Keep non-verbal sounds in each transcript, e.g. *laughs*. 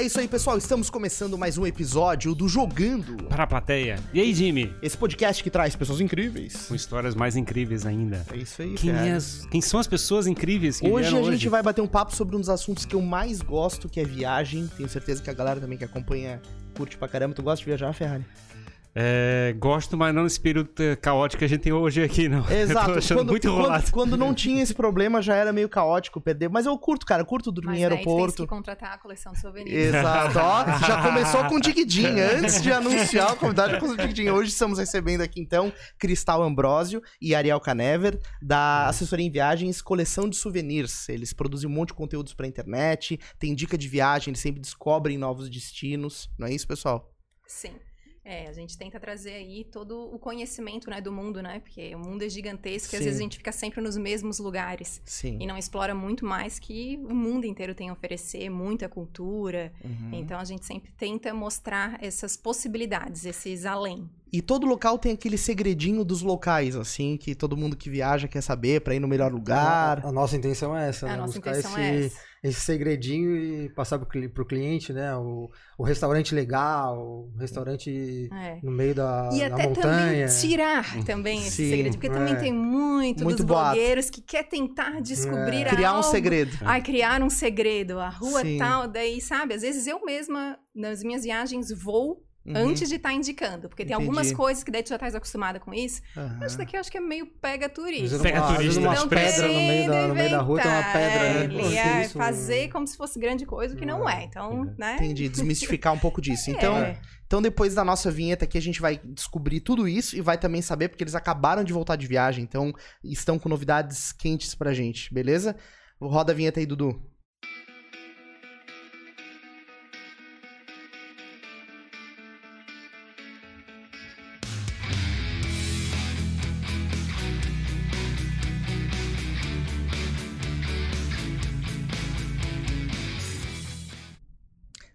É isso aí, pessoal. Estamos começando mais um episódio do Jogando. Para a plateia. E aí, Jimmy? Esse podcast que traz pessoas incríveis. Com histórias mais incríveis ainda. É isso aí, Quem, é as- quem são as pessoas incríveis que Hoje a gente vai bater um papo sobre um dos assuntos que eu mais gosto, que é viagem. Tenho certeza que a galera também que acompanha curte pra caramba. Tu gosta de viajar, Ferrari? É, gosto, mas não nesse período caótico que a gente tem hoje aqui, não. *laughs* Eu Exato. tô achando muito enrolado. quando, quando não tinha esse problema, já era meio caótico perder. Mas eu curto, cara. Eu curto dormir Mas em aeroporto. que contratar a coleção de souvenirs. Exato, ó, *laughs* já começou com o Digidin, antes de anunciar a convidada com o Digidin. Hoje estamos recebendo aqui, então, Cristal Ambrósio e Ariel Canever, da assessoria em viagens Coleção de Souvenirs. Eles produzem um monte de conteúdos pra internet, tem dica de viagem, eles sempre descobrem novos destinos. Não é isso, pessoal? Sim. É, a gente tenta trazer aí todo o conhecimento né, do mundo, né? Porque o mundo é gigantesco e às Sim. vezes a gente fica sempre nos mesmos lugares. Sim. E não explora muito mais que o mundo inteiro tem a oferecer, muita cultura. Uhum. Então a gente sempre tenta mostrar essas possibilidades, esses além. E todo local tem aquele segredinho dos locais, assim, que todo mundo que viaja quer saber pra ir no melhor lugar. A, a nossa intenção é essa, A né? nossa Buscar intenção esse, é essa. Esse segredinho e passar pro, cli- pro cliente, né? O, o restaurante legal, o restaurante É. no meio da, E da até montanha. também tirar também esse Sim, segredo. Porque também é. tem muito, Muito dos boato. blogueiros que quer tentar descobrir Criar um algo. segredo. Ai, criar um segredo, a rua Sim. tal, daí, sabe? Às vezes eu mesma, nas minhas viagens, vou Uhum. antes de estar indicando. Porque tem algumas coisas que daí tu já estás acostumada com isso. Mas isso daqui eu acho que é meio pega turista. Pega turista. umas Não pedras no meio, da, no meio da rua tem uma pedra, é, né? Pô, é isso? fazer como se fosse grande coisa, o que não é. Então, né? Entendi, desmistificar um pouco disso. *laughs* Então, É. então, depois da nossa vinheta aqui, a gente vai descobrir tudo isso e vai também saber, porque eles acabaram de voltar de viagem, então estão com novidades quentes pra gente, beleza? Roda a vinheta aí, Dudu.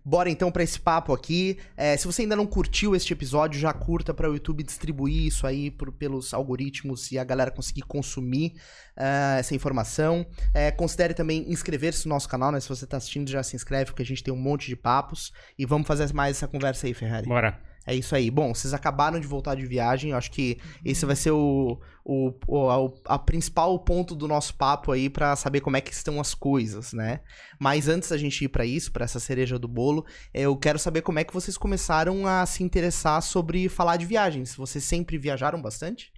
Bora então pra esse papo aqui. É, se você ainda não curtiu este episódio, já curta para o YouTube distribuir isso aí por- pelos algoritmos e a galera conseguir consumir ah, essa informação. É, considere também inscrever-se no nosso canal, né? Se você tá assistindo, já se inscreve, porque a gente tem um monte de papos. E vamos fazer mais essa conversa aí, Ferrari. Bora. É isso aí. Bom, vocês acabaram de voltar de viagem. Eu acho que esse vai ser o, o, o, a, a principal ponto do nosso papo aí pra saber como é que estão as coisas, né? Mas antes da gente ir pra isso, pra essa cereja do bolo, eu quero saber como é que vocês começaram a se interessar sobre falar de viagens. Vocês sempre viajaram bastante?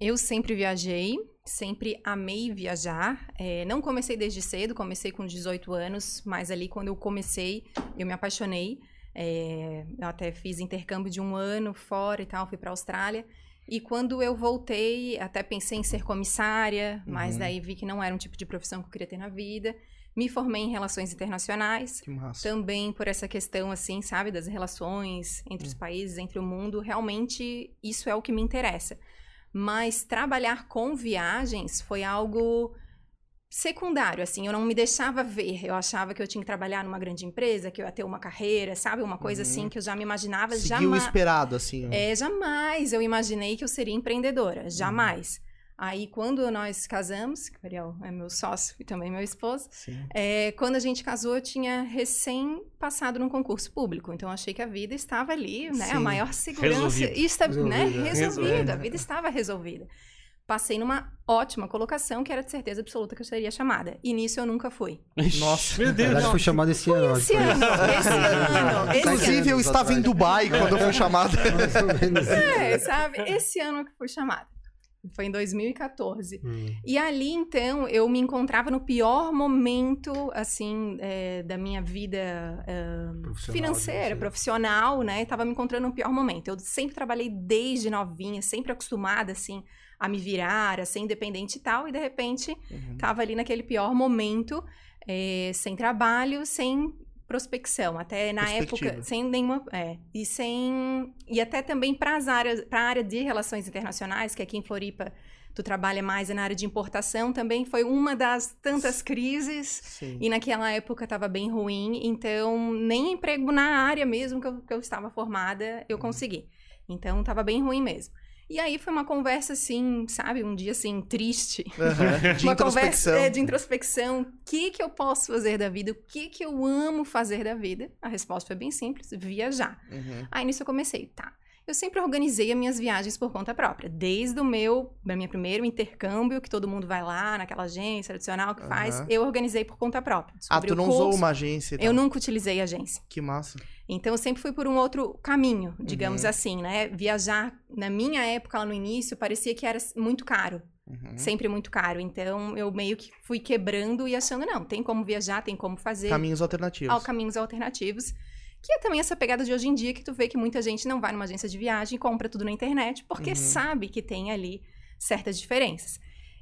Eu sempre viajei, sempre amei viajar. É, não comecei desde cedo, comecei com 18 anos, mas ali quando eu comecei, eu me apaixonei. É, eu até fiz intercâmbio de um ano fora e tal, fui para a Austrália. E quando eu voltei, até pensei em ser comissária, mas Uhum. daí vi que não era um tipo de profissão que eu queria ter na vida. Me formei em relações internacionais, Que massa. também por essa questão, assim, sabe, das relações entre os países, entre o mundo, realmente isso é o que me interessa. Mas trabalhar com viagens foi algo secundário, assim, eu não me deixava ver. Eu achava que eu tinha que trabalhar numa grande empresa, que eu ia ter uma carreira, sabe, uma coisa Uhum. assim que eu já me imaginava, Seguiu o jamais. esperado, assim. É, jamais eu imaginei que eu seria Uhum. empreendedora, jamais. Aí, quando nós casamos, que o Ariel é meu sócio e também meu esposo, é, quando a gente casou, eu tinha recém passado num concurso público. Então, achei que a vida estava ali, né? Sim. A maior segurança. Resolvido. Está, né? Resolvida. A vida estava resolvida. Passei numa ótima colocação, que era de certeza absoluta que eu seria chamada. E nisso eu nunca fui. Nossa. Meu Na Deus. verdade, foi chamado esse ano. Esse ano, foi- esse ano, esse Inclusive, eu estava em. Dubai quando eu fui chamada. *laughs* É, sabe? Esse ano que fui chamada. Foi em 2014. Hum. E ali, então, eu me encontrava no pior momento, assim, é, da minha vida é, Profissional, financeira, profissional, né? Tava me encontrando no pior momento. Eu sempre trabalhei desde novinha, sempre acostumada, assim, a me virar, a ser independente e tal. E, de repente, Uhum. tava ali naquele pior momento, é, sem trabalho, sem prospecção, até na época, sem nenhuma, é, e sem, e até também para as áreas, para a área de relações internacionais, que aqui em Floripa tu trabalha mais na área de importação, também foi uma das tantas crises, Sim. e naquela época estava bem ruim, então nem emprego na área mesmo que eu, que eu estava formada eu consegui. Então estava bem ruim mesmo. E aí foi uma conversa assim, sabe? Um dia assim, triste. Aham. De uma introspecção. conversa é, de introspecção. O que, que eu posso fazer da vida? O que, que eu amo fazer da vida? A resposta foi bem simples: viajar. Uhum. Aí nisso eu comecei, tá. Eu sempre organizei as minhas viagens por conta própria. Desde o meu, minha primeiro intercâmbio, que todo mundo vai lá naquela agência tradicional que faz, Aham. eu organizei por conta própria. Ah, tu não curso. usou uma agência e Eu nunca utilizei agência. Que massa. Então eu sempre fui por um outro caminho, digamos Uhum. assim, né? Viajar, na minha época, lá no início, parecia que era muito caro. Uhum. Sempre muito caro. Então eu meio que fui quebrando e achando, não, tem como viajar, tem como fazer. Caminhos alternativos. Ao caminhos alternativos. Que é também essa pegada de hoje em dia que tu vê que muita gente não vai numa agência de viagem e compra tudo na internet, porque Uhum. sabe que tem ali certas diferenças.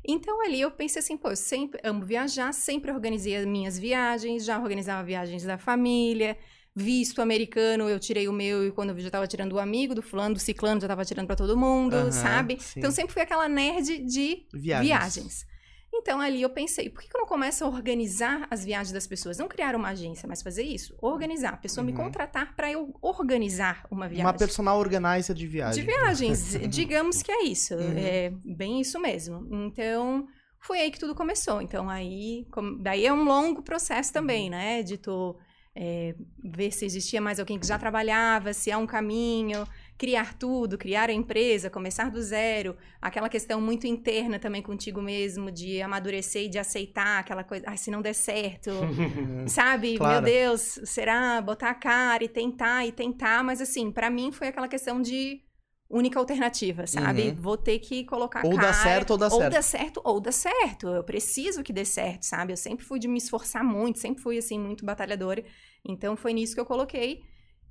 Então ali eu pensei assim, pô, eu sempre amo viajar, sempre organizei as minhas viagens, já organizava viagens da família, visto americano, eu tirei o meu e quando eu vi já tava tirando o amigo do fulano, do ciclano, já tava tirando pra todo mundo, Aham, sabe? sim. Então sempre fui aquela nerd de Viagens. viagens. Então ali eu pensei, por que que eu não começo a organizar as viagens das pessoas? Não criar uma agência, mas fazer isso. Organizar. A pessoa me Uhum. contratar para eu organizar uma viagem. Uma personal organizer de viagem. De viagens, *laughs* digamos que é isso. Uhum. É bem isso mesmo. Então, foi aí que tudo começou. Então, aí, com- daí é um longo processo também, Uhum. né? De tu é, ver se existia mais alguém que já trabalhava, se há um caminho, criar tudo, criar a empresa, começar do zero. Aquela questão muito interna também contigo mesmo, de amadurecer e de aceitar aquela coisa. Ai, se não der certo, *laughs* Sabe? Claro. Meu Deus, será? Botar a cara e tentar e tentar, mas assim, pra mim foi aquela questão de única alternativa, sabe? Uhum. Vou ter que colocar Ou dá cara, certo ou dá ou certo. dá certo ou dá certo. Eu preciso que dê certo, sabe? Eu sempre fui de me esforçar muito, sempre fui assim muito batalhadora. Então foi nisso que eu coloquei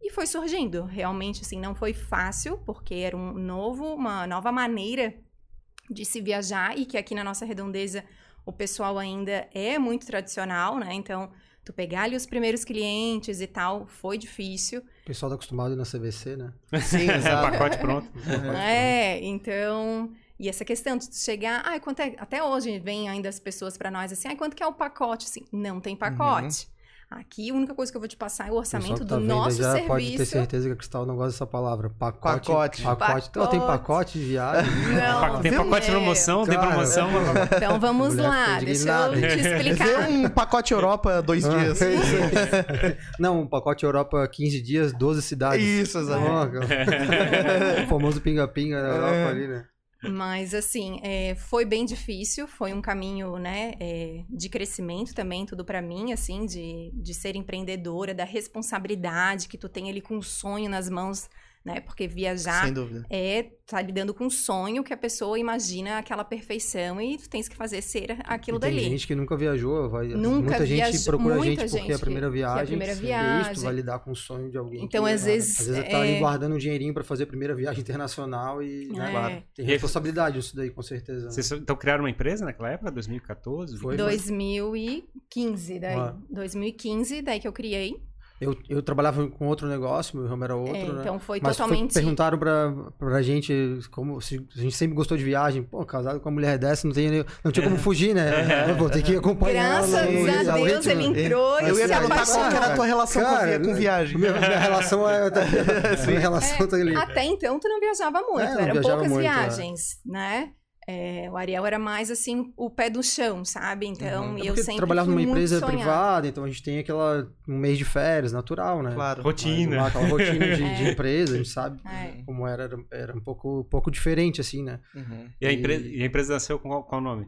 e foi surgindo. Realmente assim, não foi fácil, porque era um novo, uma nova maneira de se viajar e que aqui na nossa redondeza o pessoal ainda é muito tradicional, né? Então, tu pegar ali os primeiros clientes e tal, foi difícil. O pessoal tá acostumado a ir na CVC, né? *laughs* Sim, exato. *laughs* Pacote pronto. É, então. E essa questão de chegar, ai, quanto é. Até hoje vem ainda as pessoas pra nós assim, ai, quanto que é o pacote? Assim, não tem pacote. Aqui a única coisa que eu vou te passar é o orçamento tá do vendo nosso já serviço. pode ter certeza que a Cristal não gosta dessa palavra. Pacote. Pacote. Pacote. Então, tem Pacote. pacote de viagem. Não, Tem pacote de É. promoção, tem Cara, promoção. Então vamos lá, deixa eu te explicar. um pacote Europa dois Ah, dias. é isso. Não, um pacote Europa 15 dias, 12 cidades. Isso, exato. Oh, *laughs* o famoso pinga-pinga na Europa É. ali, né? Mas, assim, é, foi bem difícil, foi um caminho, né, é, de crescimento também, tudo pra mim, assim, de, de ser empreendedora, da responsabilidade que tu tem ali com o sonho nas mãos, né, porque viajar Sem dúvida. é tá lidando com um sonho que a pessoa imagina aquela perfeição e tu tens que fazer ser aquilo E tem dali. gente que nunca viajou, vai, Nunca muita gente viajou- procura a muita gente porque é gente a primeira que é a viagem. primeira isso, viagem. tu vai lidar com o sonho de alguém. Então, que, às né, vezes, Às vezes tá é- ali guardando um dinheirinho pra fazer a primeira viagem internacional e né, É. claro, tem responsabilidade isso daí, com certeza. né? Vocês então criaram uma empresa naquela época, 2014? Foi. 2015, daí. Ah. 2015, daí que eu criei. Eu, eu trabalhava com outro negócio, meu ramo era outro, É, né? então foi Mas foi- totalmente. perguntaram pra, pra gente como se a gente sempre gostou de viagem. Pô, casado com uma mulher dessa, não, tem, nem- não tinha como fugir, né? Eu vou ter que acompanhar Graças ela a Deus ritmo. ele entrou Eu e ia se perguntar apaixonou. qual que era a tua relação com, Cara, com viagem. Minha, minha relação é. *laughs* minha relação tá ali. Até então tu não viajava muito, É, eram viajava poucas muito, é. viagens, né? É, o Ariel era mais assim, o pé do chão, sabe? Então, Uhum. e É eu sempre trabalhava numa empresa sonhada. privada, então a gente tem aquela um mês de férias natural, né? Claro. Rotina. Mas, aquela rotina de, de *laughs* É. empresa, a gente sabe É. como era, era, era um pouco, pouco diferente, assim, né? Uhum. E a, empresa, e a empresa nasceu com qual, qual nome?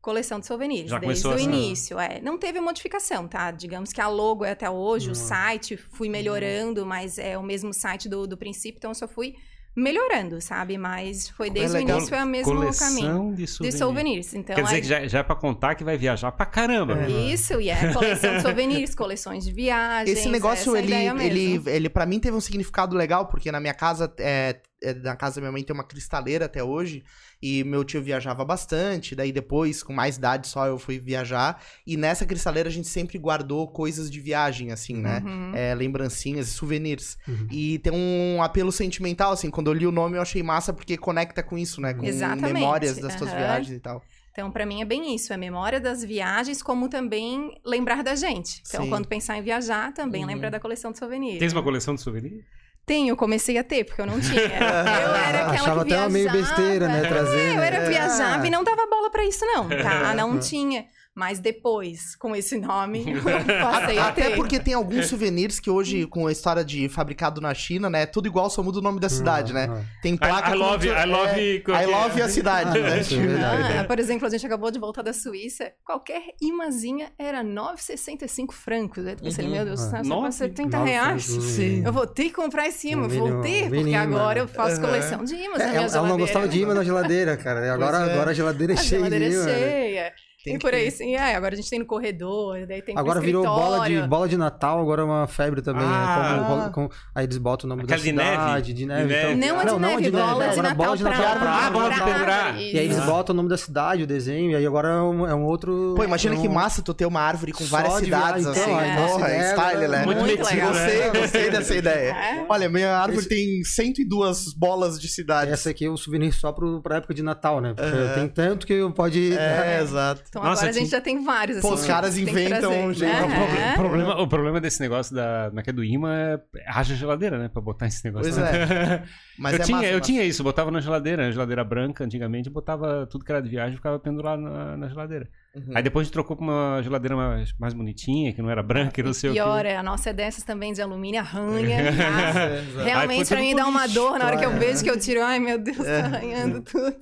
Coleção de souvenirs, Já desde começou o assim? início. É. Não teve modificação, tá? Digamos que a logo é até hoje, Não. o site fui melhorando, mas é o mesmo site do, do princípio, então eu só fui melhorando, sabe? Mas foi desde o legal. início é o mesmo Coleção caminho. de De souvenirs. souvenirs. Então, Quer dizer aí- que já, já é pra contar que vai viajar pra caramba. É. Isso, e é coleção de souvenirs, *laughs* coleções de viagens. Esse negócio, essa é ele, ideia mesmo. ele, ele para mim teve um significado legal, porque na minha casa, é, é, na casa da minha mãe tem uma cristaleira até hoje, e meu tio viajava bastante, daí depois, com mais idade só, eu fui viajar, e nessa cristaleira a gente sempre guardou coisas de viagem, assim, né? Uhum. É, lembrancinhas e souvenirs. Uhum. E tem um apelo sentimental, assim, quando eu li o nome eu achei massa, porque conecta com isso, né? Com Exatamente, memórias das tuas aham. viagens e tal. Então, pra mim é bem isso, é memória das viagens, como também lembrar da gente. Então, Sim. quando pensar em viajar, também Uhum. lembrar da coleção de souvenirs. Tens uma coleção de souvenirs? Tem, eu comecei a ter, porque eu não tinha. *laughs* Eu era aquela Achava que até uma meio viajava. besteira, né, trazer, É, eu era É. viajava e não dava bola pra isso, não, tá? *laughs* Não tinha. Mas depois, com esse nome, eu *laughs* passei a Até ter. porque tem alguns souvenirs que hoje, com a história de fabricado na China, né? Tudo igual, só muda o nome da cidade, né? ah. Tem placa. I com- love- I love- É, I love a cidade, Ah, né? é. Ah, por exemplo, a gente acabou de voltar da Suíça. Qualquer imazinha era 9,65 francos. Eu pensei, Uhum. meu Deus, Ah. tá só Nove- pra 70 Nove reais. Sim. Eu vou ter que comprar esse imã, vou ter, porque agora né? eu faço coleção de imãs na É, minha ela geladeira. não gostava de imã na geladeira, cara. E agora, é. agora a geladeira é A cheia de geladeira imã. né? cheia. Tem e por ter. aí, sim, é. Agora a gente tem no corredor, daí tem Agora virou bola de, bola de Natal, agora é uma febre também. Ah. é como- como- aí eles botam o nome Aquela da de neve? cidade, de neve. De então- neve. Não, é de não, neve, bola de agora Natal bola de Natal. Ah, bola de árvore, E aí eles botam o nome da cidade, o desenho, e aí agora é um, é um outro. Pô, imagina é um- que massa tu ter uma árvore com várias de cidades, viagem, assim. então, é. Porra, nossa, é, style, né? muito metido, legal. Gostei, gostei dessa ideia. É. Olha, minha árvore tem 102 bolas de cidades. Essa aqui é o souvenir só pra época de Natal, né? Porque tem tanto que pode. É, exato. Então Nossa, agora a gente já tem vários, assim. Pô, os caras inventam um jeito. É. O proble- o problema, o problema desse negócio da, na que é do imã é haja geladeira, né? Pra botar esse negócio. Pois né? *laughs* Mas eu é tinha, massa, eu massa. tinha isso, botava na geladeira, na geladeira branca antigamente, botava tudo que era de viagem, ficava pendurado na, na geladeira. Uhum. Aí depois a gente trocou pra uma geladeira mais, mais bonitinha, que não era branca e não sei Pior, o quê. é, a nossa é dessas também de alumínio, arranha. *laughs* É, Realmente pra mim dá uma dor na hora que eu É. vejo que eu tiro. Ai, meu Deus, É. tá arranhando tudo.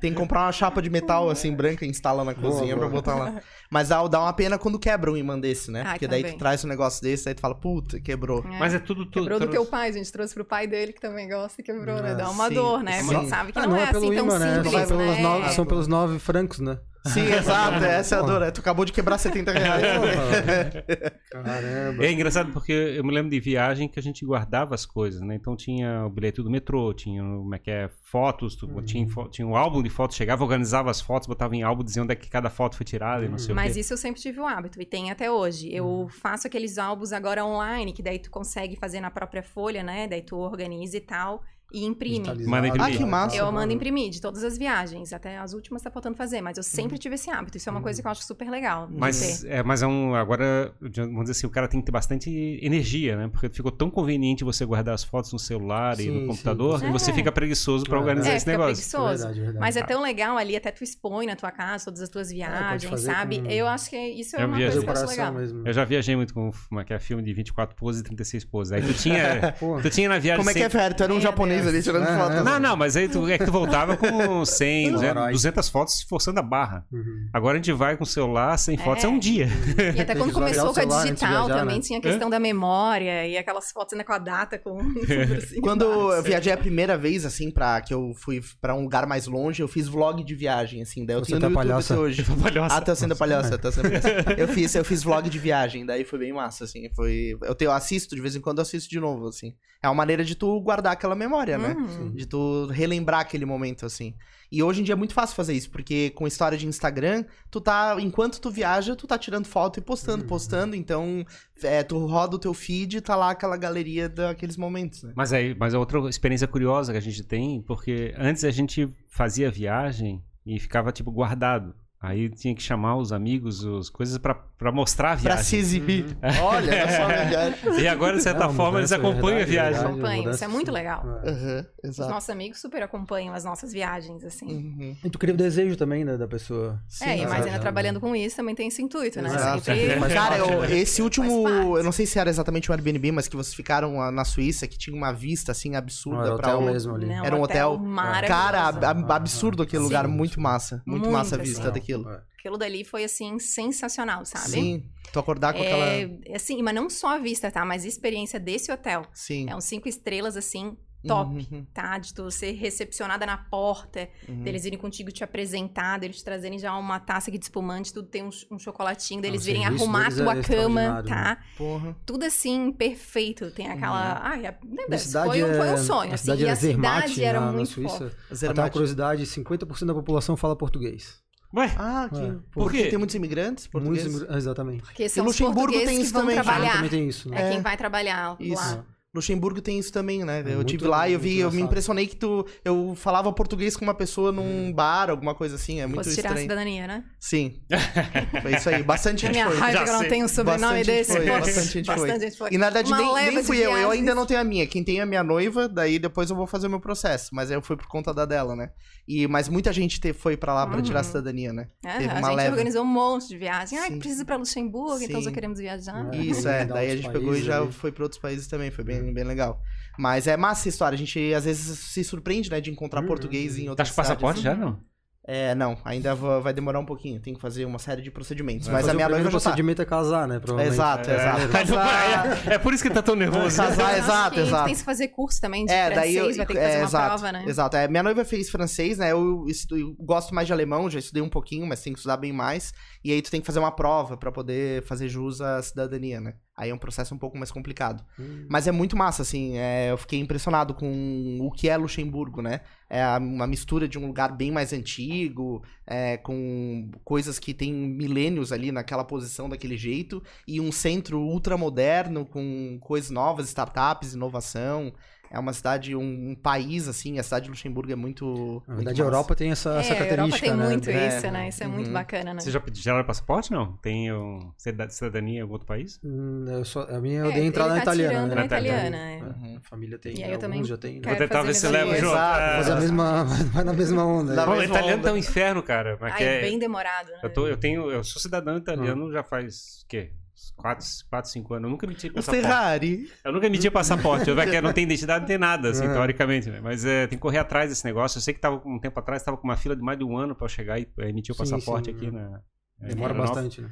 Tem que comprar uma chapa de metal, assim, branca e instala na cozinha pra boa. botar lá. Mas dá, dá uma pena quando quebra um imã desse, né? Ah, Porque daí tu também. traz um negócio desse, aí tu fala, puta, quebrou. Mas é tudo... tudo Quebrou do trouxe- teu pai, a gente trouxe pro pai dele, que também gosta e quebrou, né? Dá Ah, uma sim, dor, né? sim. Porque sabe que Ah, não, é, pelo assim tão imã, né? simples, né? são pelos nove francos, né? Sim, *laughs* exato, essa é a dor. é, Tu acabou de quebrar 70 reais. *laughs* Caramba. É engraçado porque eu me lembro de viagem que a gente guardava as coisas, né? Então tinha o bilhete do metrô, tinha o- como é que é, fotos, tu- Uhum. tinha, tinha um álbum de fotos, chegava, organizava as fotos, botava em álbum, dizia onde é que cada foto foi tirada e não sei o Mas quê. isso eu sempre tive o hábito e tem até hoje. Eu faço aqueles álbuns agora online, que daí tu consegue fazer na própria folha, né? Daí tu organiza e tal e imprime. Manda imprimir. Ah, que massa. Eu mando imprimir de todas as viagens, até as últimas tá faltando fazer, mas eu Uhum. sempre tive esse hábito. Isso é uma coisa que eu acho super legal. Mas é, mas é um. Agora, vamos dizer assim, o cara tem que ter bastante energia, né? Porque ficou tão conveniente você guardar as fotos no celular e Sim, no sim, computador sim. que você É. fica preguiçoso pra É. organizar É, esse fica negócio. preguiçoso. Verdade, verdade. Mas é tão legal ali, até tu expõe na tua casa todas as tuas viagens, fazer sabe? com- Eu acho que isso é Eu uma viajei. coisa que eu acho legal. mesmo. Eu já viajei muito com uma que é filme de 24 poses e 36 poses. Aí tu tinha, *laughs* tu tinha na viagem. Como é que é, Fer? Tu era um japonês Ali tirando É, foto. é. Não, não, mas aí tu, é que tu voltava com 100, 200, Caralho. 200 fotos forçando a barra. uhum. Agora a gente vai com o celular, 100 fotos é, É. um dia. E até quando começou com a celular digital viajar, também né? tinha a questão da memória e aquelas fotos ainda com a data com tudo *laughs* assim. Quando eu viajei a primeira vez, assim, pra que eu fui pra um lugar mais longe, eu fiz vlog de viagem, assim. Daí eu Você tenho tá no YouTube palhaça? até hoje. Palhoça. Ah, tô sendo palhaça, tô sendo palhaça. *laughs* Eu fiz, eu fiz vlog de viagem, daí foi bem massa, assim. Foi. Eu, tenho, eu assisto, de vez em quando eu assisto de novo, assim. É uma maneira de tu guardar aquela memória, né? Uhum. De tu relembrar aquele momento, assim. E hoje em dia é muito fácil fazer isso, porque com história de Instagram, tu tá. Enquanto tu viaja, tu tá tirando foto e postando, Uhum. postando. Então, é, tu roda o teu feed e tá lá aquela galeria daqueles momentos, né? Mas aí, mas é outra experiência curiosa que a gente tem, porque antes a gente fazia viagem e ficava tipo guardado. Aí tinha que chamar os amigos, as coisas pra, pra mostrar a Pra viagem. se exibir. *laughs* Olha, é só a viagem. *laughs* E agora, de certa Não, forma, eles mudança, acompanham verdade, a viagem. verdade, Acompanham, isso é muito sim. legal. É. Aham, Os nossos amigos super acompanham as nossas viagens, assim. Uhum. E tu cria o desejo também, né, da pessoa. é, e exato. mais ainda trabalhando com isso também tem esse intuito, né? Exato. Sempre... Cara, eu- esse último, eu não sei se era exatamente um Airbnb, mas que vocês ficaram na Suíça, que tinha uma vista assim Não, absurda era pra hotel o... mesmo ali. Não, Era um hotel. maravilhoso. Cara, ab- ab- absurdo aquele Sim. lugar, muito massa, muito, Muito, massa a assim. vista daquilo. É. Aquilo dali foi, assim, sensacional, sabe? Sim, tu acordar com aquela, É, assim, mas não só a vista, tá? Mas a experiência desse hotel. sim. É um cinco estrelas, assim, top, Uhum, tá? De tu ser recepcionada na porta, uhum. deles irem contigo te apresentar, deles te trazerem já uma taça aqui de espumante, tudo tem um, um chocolatinho, deles o virem arrumar a deles é tua cama, tá? Porra. Tudo assim, perfeito. Tem aquela. Ai, a... né, cidade foi, um, foi um é- sonho, A assim. cidade E era a Zermatt, cidade era na, na muito Suíça. fofa. Até uma curiosidade, 50% da população fala português. Ué, Ah, que... É. porque Por quê? tem muitos imigrantes portugueses. Muitos imigrantes- Exatamente. Porque são os Luxemburgo portugueses tem que isso vão também. Ah, trabalhar. também tem isso, né? É, É. quem vai trabalhar Isso. lá. Luxemburgo tem isso também, né? É eu tive lá e eu vi, eu me impressionei que tu. Eu falava português com uma pessoa num Hum. bar, alguma coisa assim. É muito Fosse tirar a estranho. cidadania, né? Sim. *laughs* Foi isso aí. Bastante A gente minha foi. raiva Já que eu não sei. tenho um sobrenome Bastante desse. foi, bastante gente foi. Bastante gente foi. E na verdade Uma nem, nem fui eu, eu ainda não tenho a minha. Quem tem é a minha noiva, daí depois eu vou fazer o meu processo. Mas aí eu fui por conta da dela, né? E, mas muita gente te- foi pra lá pra Uhum. tirar a cidadania, né? É, Teve a uma gente leva. organizou um monte de viagem. Ah, precisa ir pra Luxemburgo, então Sim. só queremos viajar. É. Isso, é. Daí a gente pegou e já foi pra outros países também. Foi bem, bem legal. Mas é massa essa história. A gente às vezes se surpreende, né? De encontrar Uhum. português em Tá outras com passaporte cidades. já, não? É, não. Ainda va- vai demorar um pouquinho. Tem que fazer uma série de procedimentos. Vai Mas a minha o noiva já tá. procedimento é casar, né? Provavelmente. Exato, É, exato. *laughs* é, é por isso que ele tá tão nervoso. Casar, Eu acho exato, exato. Tem que fazer curso também de É, francês, daí eu, vai ter que é, fazer uma exato, prova, né? Exato. É, minha noiva fez francês, né? Eu, estu- eu gosto mais de alemão, já estudei um pouquinho, mas tem que estudar bem mais. E aí tu tem que fazer uma prova pra poder fazer jus à cidadania, né? Aí é um processo um pouco mais complicado. Hum. Mas é muito massa, assim. é, eu fiquei impressionado com o que é Luxemburgo, né? É uma mistura de um lugar bem mais antigo, é, com coisas que tem milênios ali naquela posição daquele jeito, e um centro ultramoderno com coisas novas, startups, inovação. É uma cidade, um, um país, assim, a cidade de Luxemburgo é muito. Na muito verdade, a. Europa tem essa, É, essa a Europa característica, tem né? muito É. isso, né? Isso é muito Uhum. bacana, né? Você já pediu passaporte, não? Tem um, cida- cidadania em algum outro país? Hum, eu só- a minha eu É, dei entrada ele na tá italiana, né? na italiana, é. Uhum. A família tem, E aí eu também já tem. né? Vou tentar ver se leva junto. Exato, É. Fazer a mesma, *laughs* vai na mesma onda. Né? O mesma italiano onda. tá um inferno, cara. Ai, é- bem demorado, né? eu, tô, eu tenho, eu sou cidadão italiano já faz, o quê? 4, 4, 5 anos. Eu nunca emiti O passaporte. Ferrari. Eu nunca emiti passaporte. Eu, *laughs* que não tem identidade, não tem nada, assim, É. teoricamente, né? Mas é, tem que correr atrás desse negócio. Eu sei que tava um tempo atrás, tava com uma fila de mais de um ano pra eu chegar e eh, emitir o Sim, passaporte sim, aqui é. na. é, Demora bastante, né?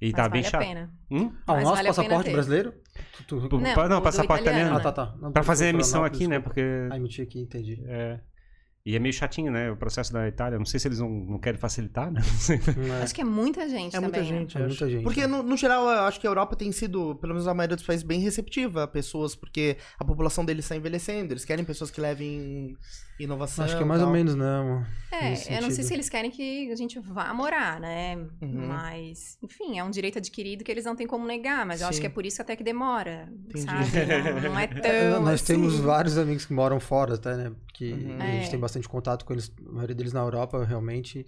E Mas tá bem vale a chato. pena. Hum? Ah, o nosso vale passaporte brasileiro? Tu- tu- Não, não, passaporte italiano, italiano. Ah, tá, tá. Não, Pra fazer a emissão aqui, né? Porque. Ah, emitir aqui, entendi. É. E é meio chatinho, né? O processo da Itália. Não sei se eles não, não querem facilitar, né? Não sei. Não é- Acho que é muita gente É também. muita né? gente, É muita gente, Porque, é. no, no geral, eu acho que a Europa tem sido, pelo menos a maioria dos países, bem receptiva a pessoas, porque a população deles está envelhecendo, eles querem pessoas que levem inovação. Acho que é mais ou tal. menos, né? amor? É, Nesse eu não sei se eles querem que a gente vá morar, né? Uhum. Mas, enfim, é um direito adquirido que eles não têm como negar, mas eu acho Sim. que é por isso até que demora, Entendi. sabe? Não, não é *laughs* tão É, nós assim. temos vários amigos que moram fora até, né? Que Uhum. a gente É. tem bastante contato com eles, a maioria deles na Europa, realmente.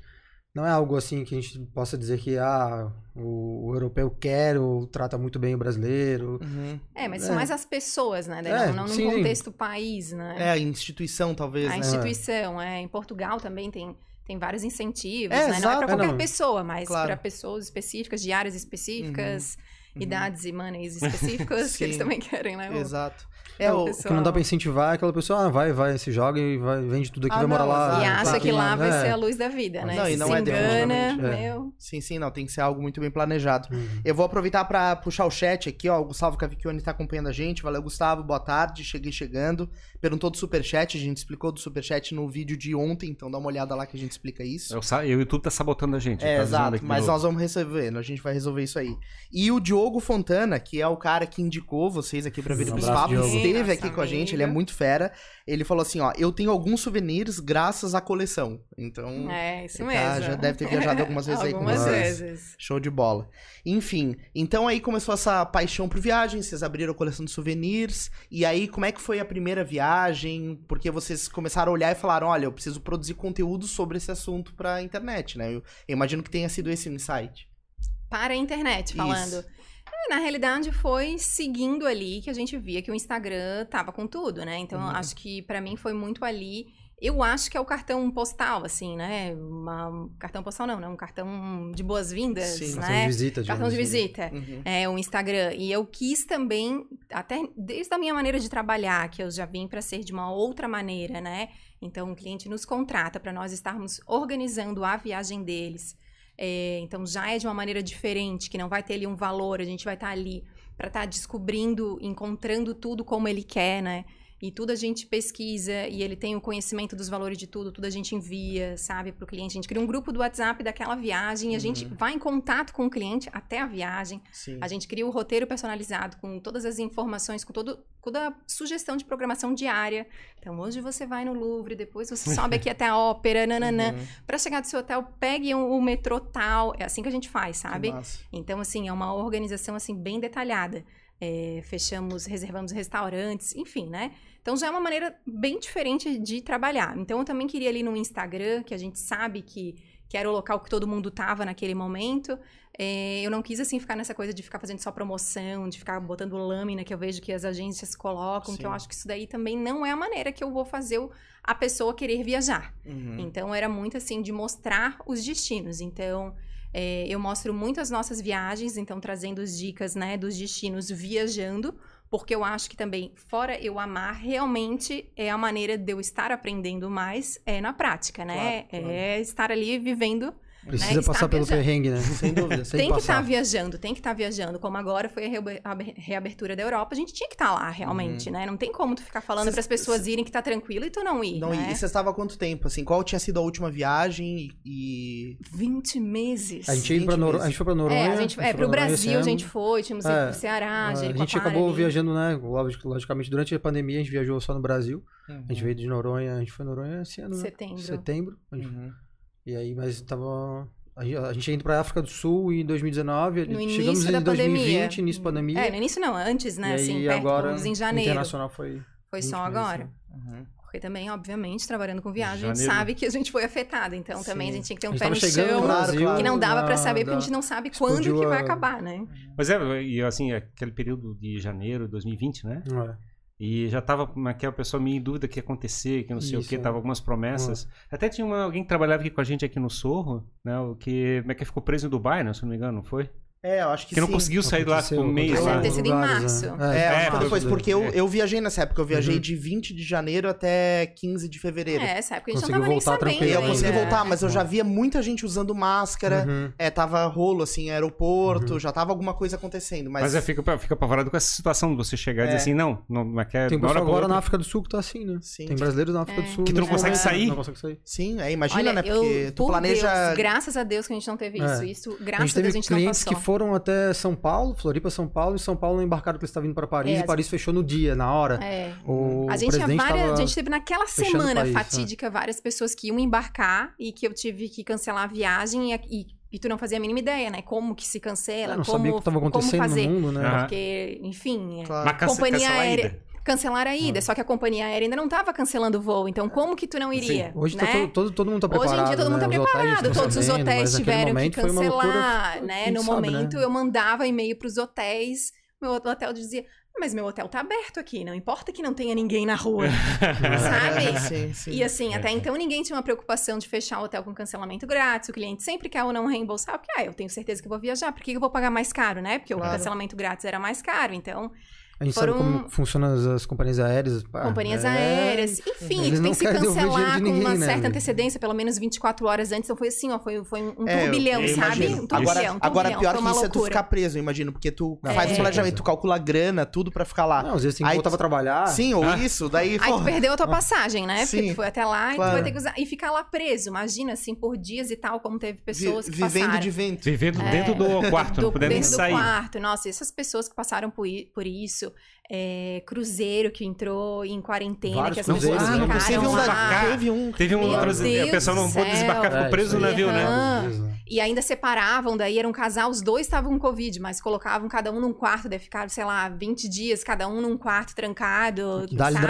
Não é algo assim que a gente possa dizer que ah, o, o europeu quer ou trata muito bem o brasileiro. Uhum. É, mas É. são mais as pessoas, né? Daí É, não, não sim, num sim. contexto país, né? É, a instituição, talvez, a né? instituição, é. Em Portugal também tem, tem vários incentivos, É, né? Não é exato. para É, qualquer não. pessoa, mas Claro. para pessoas específicas, de áreas específicas, Uhum. Idades e maneis *laughs* específicas, que eles também querem, né? O- Exato. É, o o, pessoal- que não dá pra incentivar é aquela pessoa, ah, vai, vai, se joga e vai, vende tudo aqui, Ah, vai morar não, lá. exato. E Ah, acha claro. que lá vai É. ser a luz da vida, né? Não, e não se é engana, é. meu... Sim, sim, não, tem que ser algo muito bem planejado. Uhum. Eu vou aproveitar pra puxar o chat aqui, ó. O Gustavo Cavicchione tá acompanhando a gente. Valeu, Gustavo. Boa tarde. Cheguei chegando. Perguntou do Superchat. A gente explicou do Superchat no vídeo de ontem, então dá uma olhada lá que a gente explica isso. Eu sa- e o YouTube tá sabotando a gente. É, tá exato, mas novo. nós vamos resolver, a gente vai resolver isso aí. E o Diogo Fontana, que é o cara que indicou vocês aqui pra vir Um pros papos, Diogo. esteve aqui com a gente, ele é muito fera. Ele falou assim, ó, eu tenho alguns souvenirs graças à coleção. Então, É, isso Tá, mesmo. já deve ter viajado algumas vezes aí com Algumas vocês. vezes. Show de bola. Enfim, então aí começou essa paixão por viagens, vocês abriram a coleção de souvenirs, e aí como é que foi a primeira viagem? Porque vocês começaram a olhar e falaram, olha, eu preciso produzir conteúdo sobre esse assunto pra internet, né? Eu, eu imagino que tenha sido esse o insight. Para a internet, falando. Isso. É, Na realidade, foi seguindo ali que a gente via que o Instagram tava com tudo, né? Então, Uhum. acho que pra mim foi muito ali. Eu acho que é o cartão postal, assim, né? Uma- cartão postal não, né? Um cartão de boas-vindas, Sim, Cartão de né? visita. Cartão de digamos assim. visita. Uhum. É, o Instagram. E eu quis também, até desde a minha maneira de trabalhar, que eu já vim para ser de uma outra maneira, né? Então, o cliente nos contrata para nós estarmos organizando a viagem deles. É, então, já é de uma maneira diferente, que não vai ter ali um valor, a gente vai estar ali para estar descobrindo, encontrando tudo como ele quer, né? E tudo a gente pesquisa e ele tem o conhecimento dos valores de tudo, tudo a gente envia, sabe, para o cliente. A gente cria um grupo do WhatsApp daquela viagem e a gente vai em contato com o cliente até a viagem. Sim. A gente cria o roteiro personalizado com todas as informações, com todo, toda a sugestão de programação diária. Então, hoje você vai no Louvre, depois você *laughs* sobe aqui até a ópera, nananã. Uhum. Para chegar do seu hotel, pegue um- o metrô tal. É assim que a gente faz, sabe? Então, assim, é uma organização, assim, bem detalhada. É, fechamos, reservamos restaurantes, enfim, né? Então já é uma maneira bem diferente de trabalhar. Então eu também queria ali no Instagram, que a gente sabe que, que era o local que todo mundo tava naquele momento. É, eu não quis, assim, ficar nessa coisa de ficar fazendo só promoção, de ficar botando lâmina, que eu vejo que as agências colocam, que eu Sim. acho que isso daí também não é a maneira que eu vou fazer o- a pessoa querer viajar. Uhum. Então era muito assim de mostrar os destinos. Então é, eu mostro muito as nossas viagens, então trazendo as dicas né, dos destinos viajando, porque eu acho que também, fora eu amar, realmente é a maneira de eu estar aprendendo mais é na prática, né? Claro, claro. É estar ali vivendo. Precisa né, passar pelo viajando. perrengue, né? Sem *laughs* dúvida. Tem tem que estar passar. viajando, tem que estar viajando. Como agora foi a reabe- a reabertura da Europa, a gente tinha que estar lá realmente, né? Não tem como tu ficar falando para as pessoas irem que tá tranquilo e tu não ir, Não, né? E você estava há quanto tempo? Assim, qual tinha sido a última viagem e. 20 meses. A gente, ia 20 pra Nor... a gente foi pra Noronha. É, a gente, foi é, pra pro Brasil a gente foi, tínhamos ido É, pro Ceará, a gente Jericoacoara acabou ali. viajando, né? Logicamente, durante a pandemia a gente viajou só no Brasil. A gente Uhum. veio de Noronha, a gente foi em Noronha esse ano, né? Setembro. Setembro. A gente- Uhum. E aí, mas tava. A gente, indo pra África do Sul em 2019. No chegamos início em da 2020, pandemia. início da pandemia. É, no início não, antes, né? e assim, aí perto, agora, em janeiro. internacional foi. Foi 20 só meses, agora. né? Uhum. Porque também, obviamente, trabalhando com viagem, a gente Janeiro. sabe que a gente foi afetado. Então também a Sim. gente tinha que ter um pé no chão. no Claro, Brasil. claro. Que não dava pra na- saber, porque a gente não sabe quando que vai a- acabar, né? Pois é, e assim, aquele período de janeiro de 2020, né? É. E já tava aquela pessoa meio em dúvida que ia acontecer, que não sei o Isso, que, é. tava algumas promessas. Até tinha uma- alguém que trabalhava aqui com a gente aqui no Sorro, né? O que, como é que ficou preso em Dubai, né? Se não me engano, não foi? É, eu acho que, Que não sim. conseguiu sair lá Aconteceu, por um mês lá. deve ter sido em março. né? É, É, mas depois, porque eu, é. eu viajei nessa época. Eu viajei Uhum. de 20 de janeiro até 15 de fevereiro. É, essa época a gente Conseguiu não tava nem voltar sabendo. E eu consegui voltar, mas eu já via muita gente usando máscara. Uhum. É, tava rolo, assim, aeroporto, Uhum. já tava alguma coisa acontecendo. Mas, Mas, é, fica, fica apavorado com essa situação de você chegar e dizer É. assim, não, não, não quer. Tem um na hora pessoal agora outra- na África do Sul que tá assim, né? Sim. Tem brasileiros na África É. do Sul. Que tu não nesse consegue sair. Não consegue sair. sim, é, imagina, né? Porque eu, tu planeja. Graças a Deus que a gente não teve isso. É. Isso, A graças a Deus, a gente não clientes passou. Que foram até São Paulo, Floripa, São Paulo, e São Paulo não embarcaram porque eles estavam vindo para Paris, É, e Paris fechou no dia, na hora. É. O A gente, várias, a gente teve naquela semana país, né? fatídica várias pessoas que iam embarcar e que eu tive que cancelar a viagem e, e, e tu não fazia a mínima ideia, né? Como que se cancela, Eu não como, sabia o que estava como acontecendo fazer. no mundo, né? Porque, enfim, é, Claro. Companhia aérea. Cancelar a ida, só que a companhia aérea ainda não estava cancelando o voo, então como que tu não iria? Hoje né? tá todo, todo, todo mundo tá Hoje preparado. em dia todo mundo né? tá Os hotéis preparado, todos os hotéis tiveram que cancelar, né? No sabe, né? momento eu mandava e-mail pros hotéis, meu hotel dizia, mas meu hotel tá aberto aqui, não importa que não tenha ninguém na rua, *laughs* sabe? Sim, sim. E assim, É. até então ninguém tinha uma preocupação de fechar o hotel com cancelamento grátis. O cliente sempre quer ou não reembolsar, porque ah, eu tenho certeza que eu vou viajar, por que eu vou pagar mais caro, né? Porque Claro. o cancelamento grátis era mais caro. Então, A gente foram- sabe como funcionam as, as companhias aéreas. pá, companhias é- aéreas, enfim, eles tu tem que se cancelar de com ninguém, uma né, certa antecedência, pelo menos 24 horas antes. Então foi assim, ó, foi, foi um, É, eu- turbilhão, eu sabe? imagino. Um turbilhão, Agora, um agora turbilhão, pior que isso é tu ficar preso, eu imagino, porque tu É. faz o É. planejamento, tu calcula grana, tudo pra ficar lá. Não, às vezes tem que Aí voltar tu- pra trabalhar. Sim, ou Ah. isso, daí. Aí pô, tu perdeu a tua passagem, né? Porque Sim, tu foi até lá e tu claro. vai ter que usar. E ficar lá preso. Imagina, assim, por dias e tal, como teve vi- pessoas que vivendo passaram. de vento. Vivendo dentro do quarto, não podendo nem dentro do sair. quarto. Nossa, essas pessoas que passaram por, i- por isso, é, cruzeiro que entrou em quarentena, Vários que as cruzeiros, pessoas né? não ficaram Teve um, lá. da, teve um. Teve um Meu outro. Deus o pessoal não pôde desembarcar, ficou É, preso no navio, né? E ainda separavam, daí era um casal, os dois estavam com Covid, mas colocavam cada um num quarto, daí ficaram, sei lá, 20 dias, cada um num quarto trancado. Dá-lhe sabe?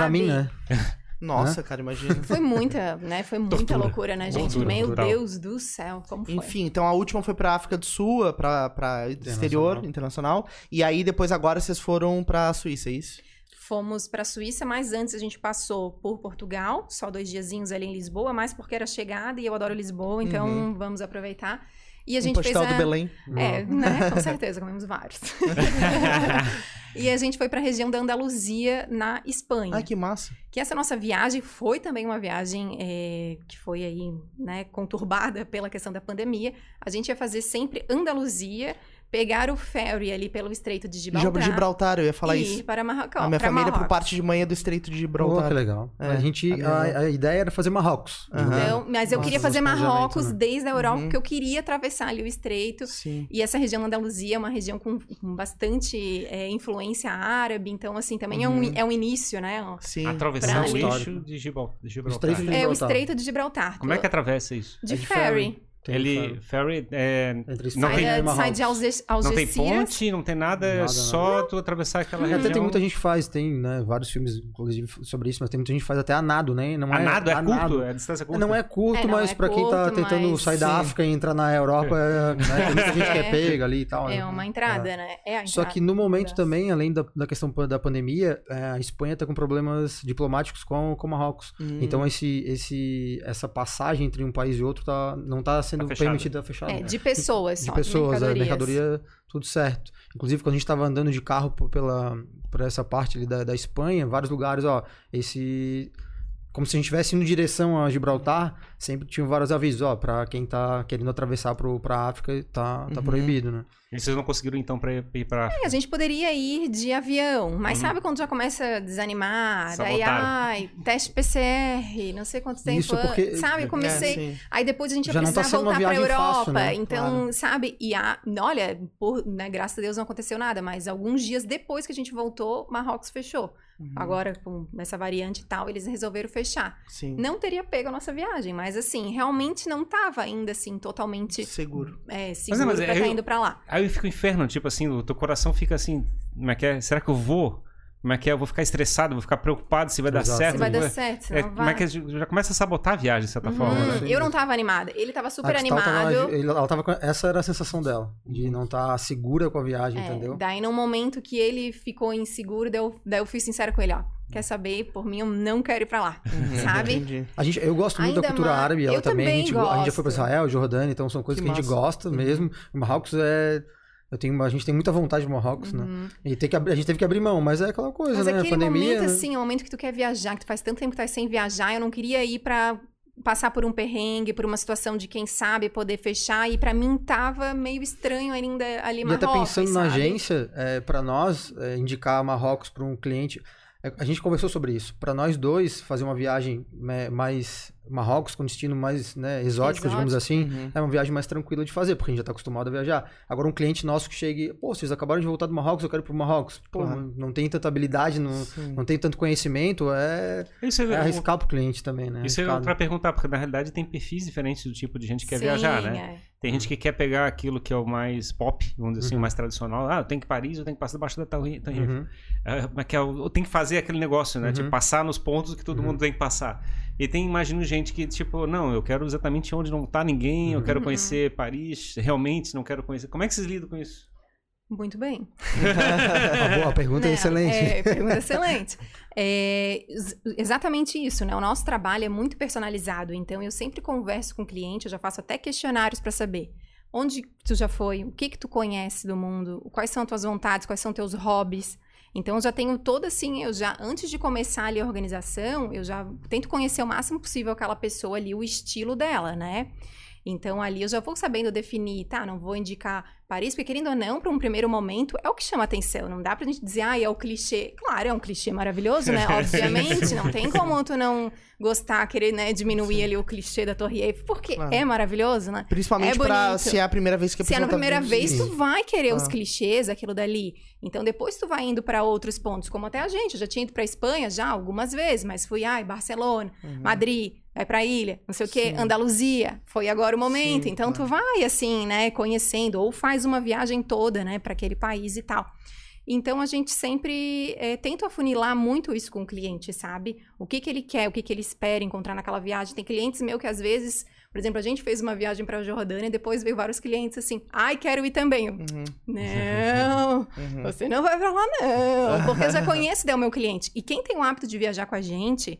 *laughs* Dramin, né? Nossa, cara, imagina. Foi muita, né? Foi muita Tortura. loucura, né, gente? Tortura, Meu. Deus do céu, como foi? Enfim, então a última foi pra África do Sul, pra, pra exterior, internacional. E aí depois agora vocês foram pra Suíça, é isso? Fomos para a Suíça, mas antes a gente passou por Portugal, só dois diazinhos ali em Lisboa, mais porque era chegada e eu adoro Lisboa, então Uhum. vamos aproveitar. E a um gente fez postal a... do Belém. É, né? Com certeza, comemos vários. *laughs* *laughs* e a gente foi para a região da Andaluzia, na Espanha. Ai, que massa. Que essa nossa viagem foi também uma viagem é, que foi aí, né, conturbada pela questão da pandemia. A gente ia fazer sempre Andaluzia, pegar o ferry ali pelo Estreito de Gibraltar. Gibraltar, eu ia falar e isso. ir para Marrocos. A minha família, por Marrocos. parte de mãe, é do Estreito de Gibraltar. que legal. É, a gente, a minha- a, a ideia era fazer Marrocos. Aham. Então, mas eu Nossa, queria fazer Marrocos né? desde a Europa, Uhum. porque eu queria atravessar ali o Estreito. Sim. E essa região da Andaluzia é uma região com, com bastante é, influência árabe, então, assim, também é, Uhum. um, é um início, né? Sim. Atravessar o eixo de Gibral- de Gibraltar. Estreito de É o Gibraltar. Estreito de Gibraltar. Como é que atravessa isso? De É de ferry. ferry. Tem Ele, ferry, é, Entre não tem, Sai, de Alge- não tem ponte, não tem nada, é Nada, só tu atravessar aquela região. até tem muita gente que faz, tem né, vários filmes, inclusive, sobre isso, mas tem muita gente que faz até a nado, né? Não A nado é a curto, nado. é distância curta. Não é curto, É, não, mas é pra quem tá tentando mas- sair da Sim. África e entrar na Europa, é, né, tem muita gente que é É. pega ali e tal. É né? uma entrada, né? É a Só entrada. que no momento também, além da, da questão da pandemia, é, a Espanha tá com problemas diplomáticos com, com o Marrocos. Hum. Então esse, esse, essa passagem entre um país e outro tá, não tá sendo Tá fechada. permitida fechada. É, de pessoas de só, pessoas, é, mercadorias. mercadoria, tudo certo. Inclusive, quando a gente tava andando de carro por- pela, por essa parte ali da, da Espanha, vários lugares, ó, esse. Como se a gente estivesse indo em direção a Gibraltar, sempre tinham vários avisos, ó, pra quem tá querendo atravessar pro, pra África, tá, tá Uhum. proibido, né? E vocês não conseguiram, então, pra ir pra É, a gente poderia ir de avião, mas Uhum. sabe quando já começa a desanimar? Daí, Sabotaram. ai, teste PCR, não sei quanto tempo. Isso porque- sabe, eu comecei. É. Aí depois a gente ia Já não tá precisar uma voltar pra Europa. fácil, né? Então, Claro. sabe? E a, olha, por, né, graças a Deus não aconteceu nada, mas alguns dias depois que a gente voltou, Marrocos fechou. Uhum. Agora, com essa variante e tal, eles resolveram fechar. Sim. Não teria pego a nossa viagem, mas assim, realmente não tava ainda assim, totalmente Seguro. é, seguro mas pra é, estar eu- indo pra lá. Aí fica o inferno, tipo assim, o teu coração fica assim, como é que é? Será que eu vou? Como é que é? Eu vou ficar estressado, vou ficar preocupado se vai dar Exato. certo. Se vai dar certo, É, senão como é vai. que já começa a sabotar a viagem, de certa Uhum, forma, né? Eu não tava animada. Ele tava super animado. Tava, ele- ela tava com- essa era a sensação dela, de não estar segura com a viagem, É, entendeu? daí, num momento que ele ficou inseguro, daí eu, daí eu fui sincera com ele, ó. Quer saber? Por mim, eu não quero ir pra lá. Sabe? Entendi. A gente, eu gosto muito da Ainda cultura mais- árabe, ela eu também. também a, gente, a gente já foi pra. Israel, Jordânia, então são coisas Que que, a gente gosta Uhum. mesmo. O Marrocos é. Eu tenho, a gente tem muita vontade de Marrocos, né? Uhum. E tem que, a gente teve que abrir mão, mas é aquela coisa, Mas né? A aquele pandemia. momento, né? assim, é o momento que tu quer viajar, que tu faz tanto tempo que tu tá sem viajar, eu não queria ir pra passar por um perrengue, por uma situação de quem sabe poder fechar, e pra mim tava meio estranho ainda ali E até Marrocos, pensando na sabe? agência, é, para nós, é, indicar Marrocos para um cliente. é, a gente conversou sobre isso. Para nós dois, fazer uma viagem né, mais. Marrocos com destino mais né, exótico, digamos assim. Uhum. É uma viagem mais tranquila de fazer, porque a gente já tá acostumado a viajar. Agora, um cliente nosso que chegue, pô, vocês acabaram de voltar do Marrocos, eu quero ir pro Marrocos. Pô, Claro. não, não tem tanta habilidade, não, Sim. não tem tanto conhecimento, é, Isso é, é arriscar pro cliente também, né? isso é Arriscado. pra perguntar, porque na realidade tem perfis diferentes do tipo de gente que quer Sim, viajar, né? é. Tem gente que quer pegar aquilo que é o mais pop, vamos dizer assim, Uhum. o mais tradicional. Ah, eu tenho que ir para Paris, eu tenho que passar debaixo da Torre Eiffel. Uhum. É, é que é? Eu tenho que fazer aquele negócio, né? Uhum. Tipo, passar nos pontos que todo Uhum. mundo tem que passar. E tem, imagino, gente que, tipo, não, eu quero exatamente onde não tá ninguém, eu Uhum. quero conhecer Paris, realmente não quero conhecer. Como é que vocês lidam com isso? Muito bem. Uma boa, pergunta é Né? excelente. É, pergunta excelente. É, ex- exatamente isso, né? O nosso trabalho é muito personalizado, então eu sempre converso com o cliente, eu já faço até questionários para saber onde tu já foi, o que que tu conhece do mundo, quais são as tuas vontades, quais são teus hobbies. Então eu já tenho toda assim, eu já antes de começar ali a organização, eu já tento conhecer o máximo possível aquela pessoa ali, o estilo dela, né? Então ali eu já vou sabendo definir, tá? Não vou indicar Paris, porque querendo ou não, para um primeiro momento, é o que chama atenção. Não dá pra gente dizer, ah, é o clichê. Claro, é um clichê maravilhoso, né? *laughs* Obviamente, não tem como tu não gostar, querer, né, diminuir ali o clichê da Torre Eiffel, porque Claro. é maravilhoso, né? Principalmente É pra se é a primeira vez que a Se é na tá primeira vez, tu vai querer os Ah. clichês, aquilo dali. Então, depois tu vai indo pra outros pontos, como até a gente. Eu já tinha ido pra Espanha já algumas vezes, mas fui, ai, Barcelona, Uhum. Madrid, vai pra ilha, não sei o quê, Sim. Andaluzia, foi agora o momento. Sim, então tu vai assim, né, conhecendo ou faz uma viagem toda, né, para aquele país e tal. Então a gente sempre eh, tenta afunilar muito isso com o cliente, sabe? O que que ele quer, o que que ele espera encontrar naquela viagem. Tem clientes meus que às vezes, por exemplo, a gente fez uma viagem para a Jordânia e depois veio vários clientes assim, ai, quero ir também. Eu, Uhum, não, *laughs* uhum. você não vai pra lá, não. Porque eu já *laughs* conheço né, o meu cliente. E quem tem o hábito de viajar com a gente,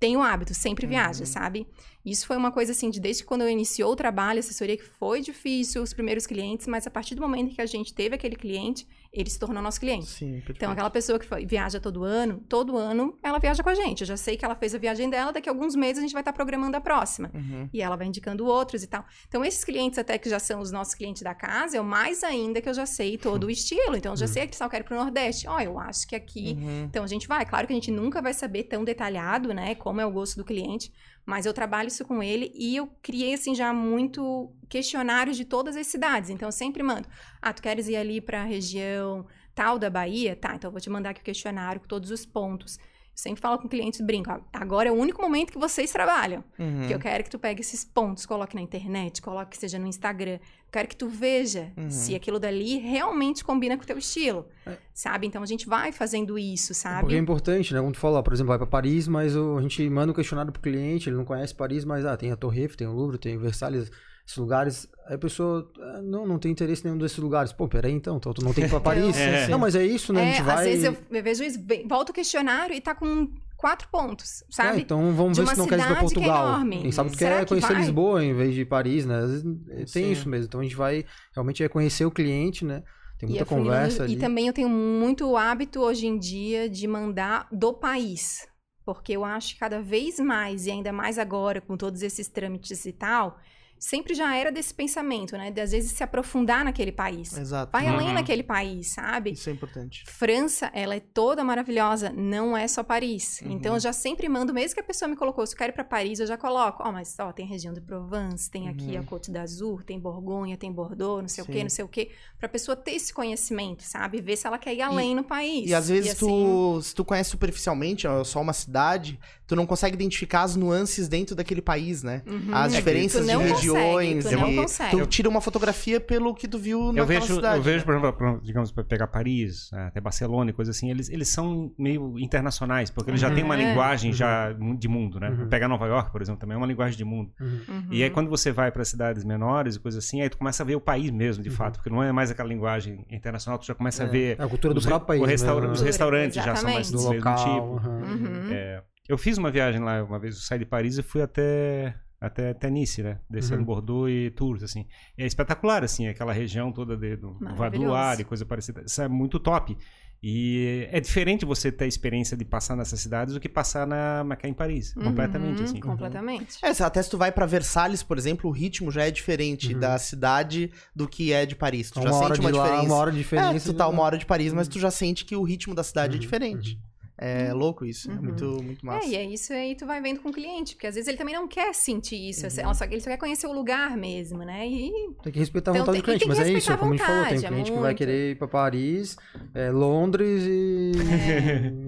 tem o hábito, sempre viaja, Uhum. sabe? Isso foi uma coisa assim, de desde quando eu iniciou o trabalho, a assessoria, que foi difícil, os primeiros clientes, mas a partir do momento que a gente teve aquele cliente, ele se tornou nosso cliente. Sim, perfeito. Então, aquela pessoa que viaja todo ano, todo ano ela viaja com a gente. Eu já sei que ela fez a viagem dela, daqui a alguns meses a gente vai estar programando a próxima. Uhum. E ela vai indicando outros e tal. Então, esses clientes, até que já são os nossos clientes da casa, eu mais ainda que eu já sei todo o *laughs* estilo. Então, eu já sei que Cristal quer ir pro Nordeste. Ó, eu acho que aqui. Uhum. Então, a gente vai. Claro que a gente nunca vai saber tão detalhado, né, como é o gosto do cliente. Mas eu trabalho isso com ele e eu criei, assim, já muito questionários de todas as cidades. Então, eu sempre mando. Ah, tu queres ir ali pra região tal da Bahia? Tá, então eu vou te mandar aqui o questionário com todos os pontos. Sempre falo com clientes, brinco, "Ó, agora é o único momento que vocês trabalham. Uhum. Que eu quero que tu pegue esses pontos, coloque na internet, coloque que seja no Instagram. Eu quero que tu veja Uhum. se aquilo dali realmente combina com o teu estilo. É. Sabe? Então a gente vai fazendo isso, Porque é sabe? importante, né? Como tu falou, por exemplo, vai pra Paris, mas a gente manda um questionário pro cliente, ele não conhece Paris, mas ah, tem a Torre Eiffel, tem o Louvre, tem o Versalhes, esses lugares. Aí a pessoa, ah, não, não tem interesse em nenhum desses lugares. Pô, peraí então, então tu não tem que *laughs* ir pra Paris? É. Não, mas é isso, né? a É, gente vai... às vezes eu, eu vejo isso, volta o questionário e tá com quatro pontos, É, sabe? então vamos ver se não quer ir pra cidade que é Portugal. enorme. Quem sabe tu Será quer que conhecer vai? Lisboa em vez de Paris, né? Às vezes tem Sim. isso mesmo. Então a gente vai realmente é conhecer o cliente, né? Tem E muita afunilando- conversa ali. E também eu tenho muito hábito hoje em dia de mandar do país. Porque eu acho que cada vez mais, e ainda mais agora, com todos esses trâmites e tal, sempre já era desse pensamento, né? De às vezes se aprofundar naquele país. Exato. Vai além Uhum. naquele país, sabe? Isso é importante. França, ela é toda maravilhosa, não é só Paris. Uhum. Então eu já sempre mando, mesmo que a pessoa me colocou, se eu quero ir pra Paris, eu já coloco, ó, mas ó, tem a região de Provence, tem aqui Uhum. a Côte d'Azur, tem Borgonha, tem Bordeaux, não sei o Sim. quê, não sei o quê, pra pessoa ter esse conhecimento, sabe? Ver se ela quer ir além no país. E às vezes assim, tu, se tu conhece superficialmente, ó, só uma cidade, tu não consegue identificar as nuances dentro daquele país, né? uhum. As Tu diferenças de não consegue, regiões. tu não consegue. tu tira uma fotografia pelo que tu viu vejo, cidade. eu vejo, né? por exemplo, digamos, para pegar Paris, eh, até Barcelona e coisa assim, eles, eles são meio internacionais, porque eles já Uhum. têm uma É. linguagem Uhum. já de mundo, né? Uhum. Pegar Nova York, por exemplo, também é uma linguagem de mundo. Uhum. E aí quando você vai para cidades menores e coisa assim, aí tu começa a ver o país mesmo, de Uhum. fato, porque não é mais aquela linguagem internacional, tu já começa a É, ver é a cultura do os, próprio país. o restaura- mesmo, os né? restaurantes já são mais Exatamente. do local. tipo. Uhum. É, eu fiz uma viagem lá, uma vez eu saí de Paris e fui até até, até Nice, né? Descendo Uhum. Bordeaux e Tours, assim. É espetacular, assim, aquela região toda de, do. Loire e coisa parecida. Isso é muito top. E é diferente você ter a experiência de passar nessas cidades do que passar na, na em Paris. Uhum, Completamente, assim. Completamente. É, se- até se tu vai pra Versalhes, por exemplo, o ritmo já é diferente Uhum. da cidade do que é de Paris. Tu já uma hora sente de uma lá, diferença. uma hora de diferença. É, tu tá uma hora de Paris, mas Uhum. tu já sente que o ritmo da cidade é Uhum, diferente. É louco isso. É Uhum. muito, muito massa. É, e é isso aí tu vai vendo com o cliente, porque às vezes ele também não quer sentir isso, Uhum. só, ele só quer conhecer o lugar mesmo, né? E Tem que respeitar a Então, vontade tem- do cliente, mas é isso, como a gente falou, tem é cliente que vai querer ir pra Paris, é, Londres e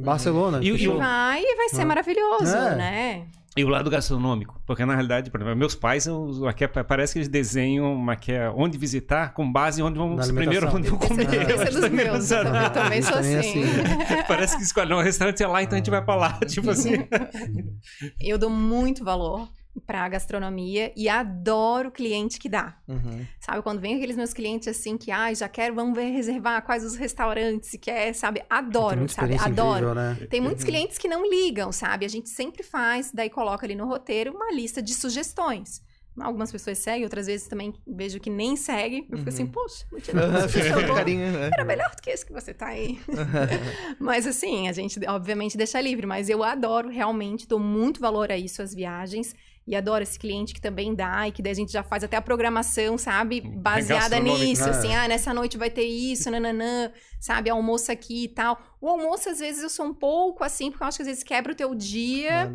Barcelona. E e vai e vai ser Ah. maravilhoso, É. né? E o lado gastronômico. Porque, na realidade, por exemplo, meus pais, eu- aqui, é- parece que eles desenham uma, que é onde visitar com base em onde vamos primeiro onde comer. Esse, esse é dos *laughs* Também meus, não eu também, eu também sou Também é assim. Parece que escolhe, não, o restaurante é lá, então a gente vai pra lá. *laughs* Tipo assim. Eu dou muito valor pra gastronomia e adoro o cliente que dá. Uhum. Sabe, quando vem aqueles meus clientes assim que, ai, já quero, vamos ver, reservar quais os restaurantes que é, sabe? Adoro, sabe? Adoro. incrível, né? Tem muitos clientes que não ligam, sabe? A gente sempre faz, daí coloca ali no roteiro uma lista de sugestões. Algumas pessoas seguem, outras vezes também vejo que nem seguem. Eu fico assim, Uhum. poxa, *laughs* carinho, né? Era melhor do que esse que você tá aí. *laughs* mas assim, a gente obviamente deixa livre, mas eu adoro realmente, dou muito valor a isso, as viagens. E adoro esse cliente que também dá, e que daí a gente já faz até a programação, sabe? Baseada gastronômico, nisso, né? assim, ah, nessa noite vai ter isso, nananã, sabe? Almoço aqui e tal. O almoço, às vezes, eu sou um pouco assim, porque eu acho que às vezes quebra o teu dia.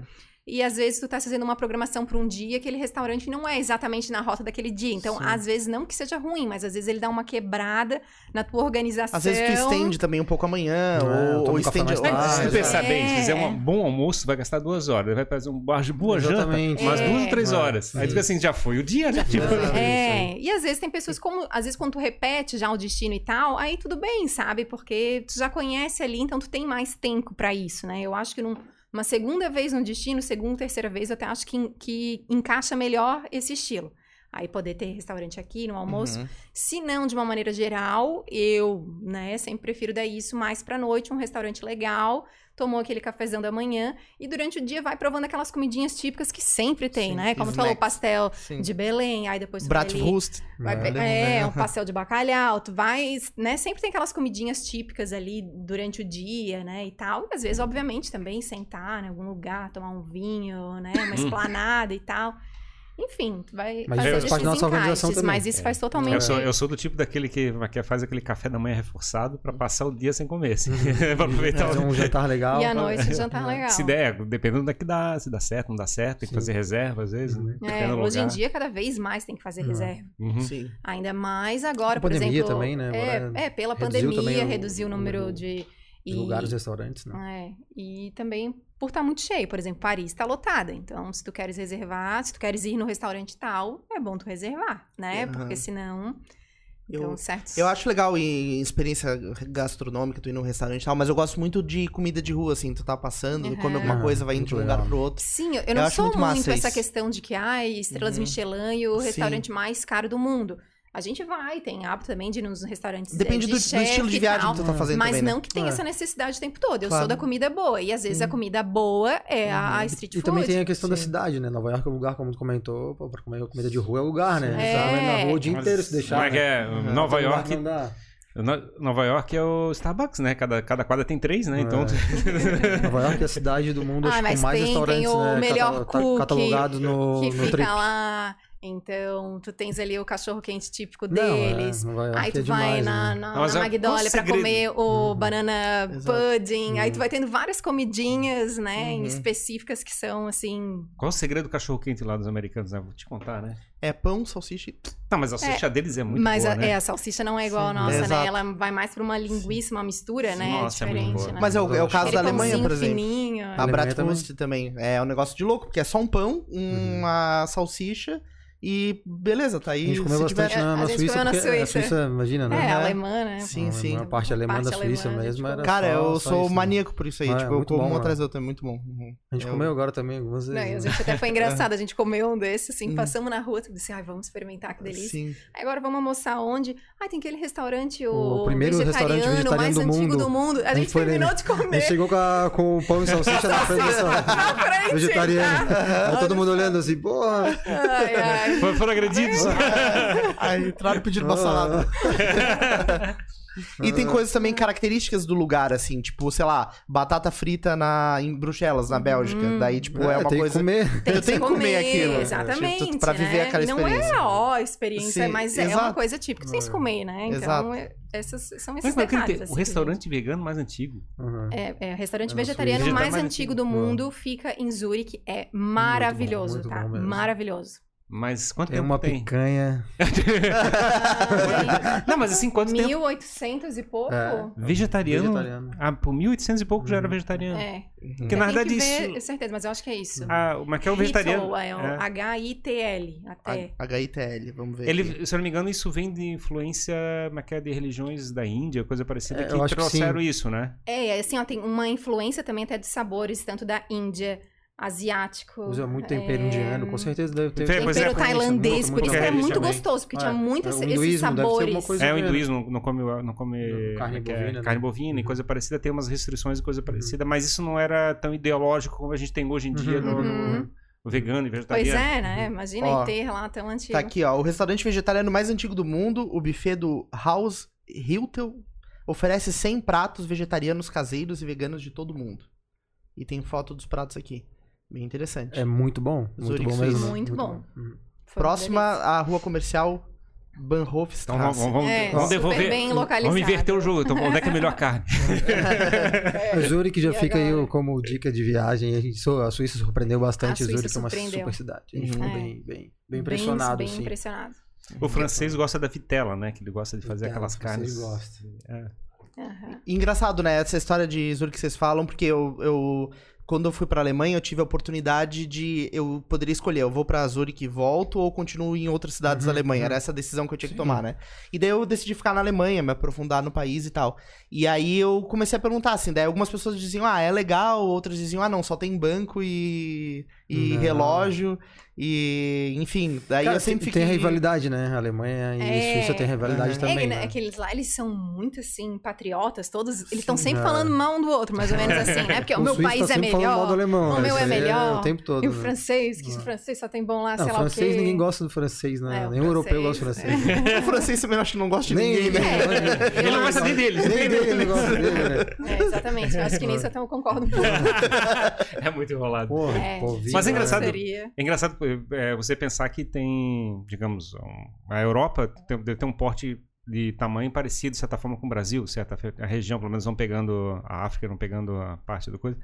E às vezes tu tá fazendo uma programação para um dia, aquele restaurante não é exatamente na rota daquele dia. Então, Sim. às vezes, não que seja ruim, mas às vezes ele dá uma quebrada na tua organização. Às vezes tu estende também um pouco amanhã, É, ou, ou estende... mais É, tarde. se tu pensar bem, se fizer É. um bom almoço, vai gastar duas horas. Vai fazer um bar de boa janta, Exatamente. umas É. duas ou três É, horas. Aí tu fica assim, já foi o dia, né? Tipo. É, e às vezes tem pessoas como, às vezes quando tu repete já o destino e tal, aí tudo bem, sabe? Porque tu já conhece ali, então tu tem mais tempo pra isso, né? Eu acho que num, uma segunda vez no destino, segunda, terceira vez, eu até acho que, que encaixa melhor esse estilo. Aí poder ter restaurante aqui no almoço. Uhum. Se não, de uma maneira geral, eu, né, sempre prefiro dar isso mais pra noite, um restaurante legal, tomou aquele cafezão da manhã e durante o dia vai provando aquelas comidinhas típicas que sempre tem, Sim, né? Como tu falou, pastel Sim. de Belém, aí depois Bratwurst. Vai É. pe- é, um *laughs* pastel de bacalhau, tu vai, né? Sempre tem aquelas comidinhas típicas ali durante o dia, né? E tal. E às vezes, obviamente, também sentar em algum lugar, tomar um vinho, né? Uma esplanada e tal. Enfim, tu vai Mas fazer faz esses parte da nossa organização também. mas isso É. faz totalmente... Eu sou, eu sou do tipo daquele que, que faz aquele café da manhã reforçado pra passar o dia sem comer, assim. *laughs* pra aproveitar Fazer o um jantar legal. E à noite, um *laughs* jantar legal. Se der, dependendo da que dá, se dá certo, não dá certo, tem que Sim. fazer reserva às vezes, né? É, hoje em dia, cada vez mais tem que fazer Uhum. reserva. Uhum. Sim. Ainda mais agora, A por pandemia exemplo... também, né? É, é, pela reduziu pandemia, reduziu o número de... De lugares, restaurantes, né? É, e também por estar muito cheio. Por exemplo, Paris está lotada. Então, se tu queres reservar, se tu queres ir no restaurante tal, é bom tu reservar, né? Aham. Porque senão. Eu- Então, certos. Eu acho legal em experiência gastronômica, tu ir num restaurante e tal, mas eu gosto muito de comida de rua, assim, tu tá passando, tu come Uhum. alguma coisa, vai indo de um lugar pro outro. Sim, eu, eu não acho sou muito muito, massa essa isso. questão de que, ai, estrelas Uhum. Michelin e o Sim. restaurante mais caro do mundo. A gente vai, tem hábito também de ir nos restaurantes eh, Depende de do, do estilo de e viagem tal, que tu tá fazendo Mas também, né? não que tenha É. essa necessidade o tempo todo. Eu Claro. sou da comida boa. E às vezes a Sim. comida boa é a, a street E food. também tem a questão da Sim. cidade, né? Nova York é um lugar, como tu comentou, pô, pra comer comida de rua é lugar, né? É. Você vai na rua o dia Mas inteiro se deixar. Como é que né? é? Uhum. Nova York. não dá. Nova York é o Starbucks, né? Cada, cada quadra tem três, né? Então. *laughs* Nova York é a cidade do mundo Ah, acho, mas com mais tem- restaurantes, tem o né? melhor cata- cookie catalogados no, que no fica trip. lá. Então, tu tens ali o cachorro quente típico Não, deles. é, Nova York Aí tu é vai demais, na, né? na, Mas na é- Magnolia pra comer o Uhum. banana Exato. pudding. Aí tu vai tendo várias comidinhas, né, Uhum. específicas que são, assim... Qual o segredo do cachorro quente lá dos americanos, né? Vou te contar, né? É pão, salsicha e... Não, mas a salsicha deles é muito Mas boa, a, né? é, a salsicha não é igual a Sim. nossa, É, né? Ela vai mais pra uma linguiça, uma mistura, né? Nossa, é muito diferente, né? Mas é o, é o caso da Alemanha, por exemplo. fininho. A Bratwurst também. É um negócio de louco, porque é só um pão, uma salsicha e beleza, tá aí. A gente comeu bastante tiver- na, A na gente Suíça, comeu na a Suíça. Suíça, imagina, né? É, Uhum. alemã, né? Sim, A sim. maior parte alemã Parte da Suíça alemã, mesmo tipo, era Cara, só- eu só sou isso, né? maníaco por isso aí. É, tipo, eu como bom, um né? atrás do outro, é muito bom. Uhum. A gente Eu- comeu agora também algumas Não, vezes. a né? gente até foi *laughs* engraçado, a gente comeu um desses, assim, Hum. passamos na rua, disse, ai, vamos experimentar, que delícia. Sim. Agora vamos almoçar onde? Ai, tem aquele restaurante, o, O primeiro restaurante vegetariano mais do antigo mundo. do mundo. A, A gente, terminou de A gente comer. chegou com, a- com o pão e salsicha na *laughs* frente Vegetariano. tá? Todo mundo olhando assim, porra. Ai, ai. Foram- Foram agredidos. Aí entraram pedindo uma salada. *laughs* E tem coisas também características do lugar, assim, tipo, sei lá, batata frita na, em Bruxelas, na Bélgica. Daí, tipo, é, É, uma tem coisa. que comer. Tem *laughs* Eu tenho que comer aquilo. Exatamente. Tipo, pra viver né? aquela E não experiência. é ó, a experiência, Sim, mas é exato. uma coisa típica que tem que comer, né? Então, Exato. é- essas são Mas esses como é detalhes. assim, o restaurante vegano mais antigo. Uhum. É, é, o restaurante É vegetariano mais Mais antigo do mundo fica em Zurique. É maravilhoso, muito tá? bom mesmo. Maravilhoso. Mas quanto Tem tempo uma tem? picanha. *laughs* Não, mas assim, quanto tempo? 1800 e pouco? É. Vegetariano? Vegetariano. Ah, por 1800 e pouco já era vegetariano. É. Porque na Tem verdade que ver, isso... certeza, mas eu acho que é isso. Ah, mas que é o vegetariano... Hitl, é o é. H-I-T-L, até. HITL, vamos ver. aqui. Ele, se eu não me engano, isso vem de influência como é que é, de religiões da Índia, coisa parecida, É, que que trouxeram sim. isso, né? É, assim, ó, tem uma influência também até de sabores, tanto da Índia, asiático. Usa muito tempero é, indiano, com certeza deve ter. Tem, pois é, Tempero com isso, tailandês, muito, por muito isso que é muito também. gostoso, porque tinha É, muito é, esse- o esses sabores. É, o hinduísmo não, come, não come Carne é é? bovina, né? carne bovina e coisa parecida, tem umas restrições e coisa parecida, mas isso não era tão ideológico como a gente tem hoje em dia no, no- Uhum. no vegano e Pois vegetariano. é, né? Imagina Ó, ter lá tão antigo. Tá aqui, ó. O restaurante vegetariano mais antigo do mundo, o buffet do House Hilton, oferece 100 pratos vegetarianos caseiros e veganos de todo mundo. E tem foto dos pratos aqui. Bem interessante. É muito bom. Muito Zurique, bom mesmo. Né? Muito bom. Uhum. Foi uma Próxima, a rua comercial Bahnhofstrasse. Então vamos, vamos, vamos, É, vamos devolver. bem localizado. Vamos inverter o jogo. Então, onde é que é melhor carne? *laughs* A Zurique já E fica aí agora? como dica de viagem. A, gente, a Suíça surpreendeu bastante. A Zurique é uma super cidade. A gente Uhum. ficou É. bem, bem, bem impressionado. Bem, assim. bem impressionado. O francês gosta da vitela, né? Que ele gosta de fazer Vitela, aquelas carnes. gostam. É. E Engraçado, né? Essa história de Zurich que vocês falam, porque eu, eu quando eu fui pra Alemanha, eu tive a oportunidade de eu poderia escolher, eu vou pra Zurich e volto ou continuo em outras cidades da Uhum, Alemanha. uhum. Era essa a decisão que eu tinha que Sim. tomar, né? E daí eu decidi ficar na Alemanha, me aprofundar no país e tal. E aí eu comecei a perguntar assim, daí algumas pessoas diziam: "Ah, é legal", outras diziam: "Ah, não, só tem banco e e Não. relógio e enfim, daí Cara, eu sempre tem, fiquei tem rivalidade, né? A Alemanha e É. Suíça tem rivalidade Uhum. também. é, né? aqueles lá, eles são muito, assim, patriotas, todos, eles estão sempre É. falando mal um do outro, mais ou menos assim, né? Porque o, *laughs* meu suíço país tá é falando mal do melhor, alemão, o né? meu é aí melhor, o tempo todo. e o né? francês, que É. o francês só tem bom lá, Não, sei lá o francês ninguém gosta do francês, né? É, o Nem o europeu gosta do francês, francês. *laughs* o francês também acho que não gosta de Nem ninguém, né? É, *laughs* Ele eu não gosta nem deles. Nem dele ele gosta dele, né? É, exatamente, eu acho que nisso até eu concordo um pouco. É muito enrolado. É, Mas é engraçado-. É engraçado é, você pensar que tem, digamos, um- a Europa tem, deve ter um porte de tamanho parecido, de certa forma, com o Brasil, certa a região, pelo menos, vão pegando a África, vão pegando a parte da coisa.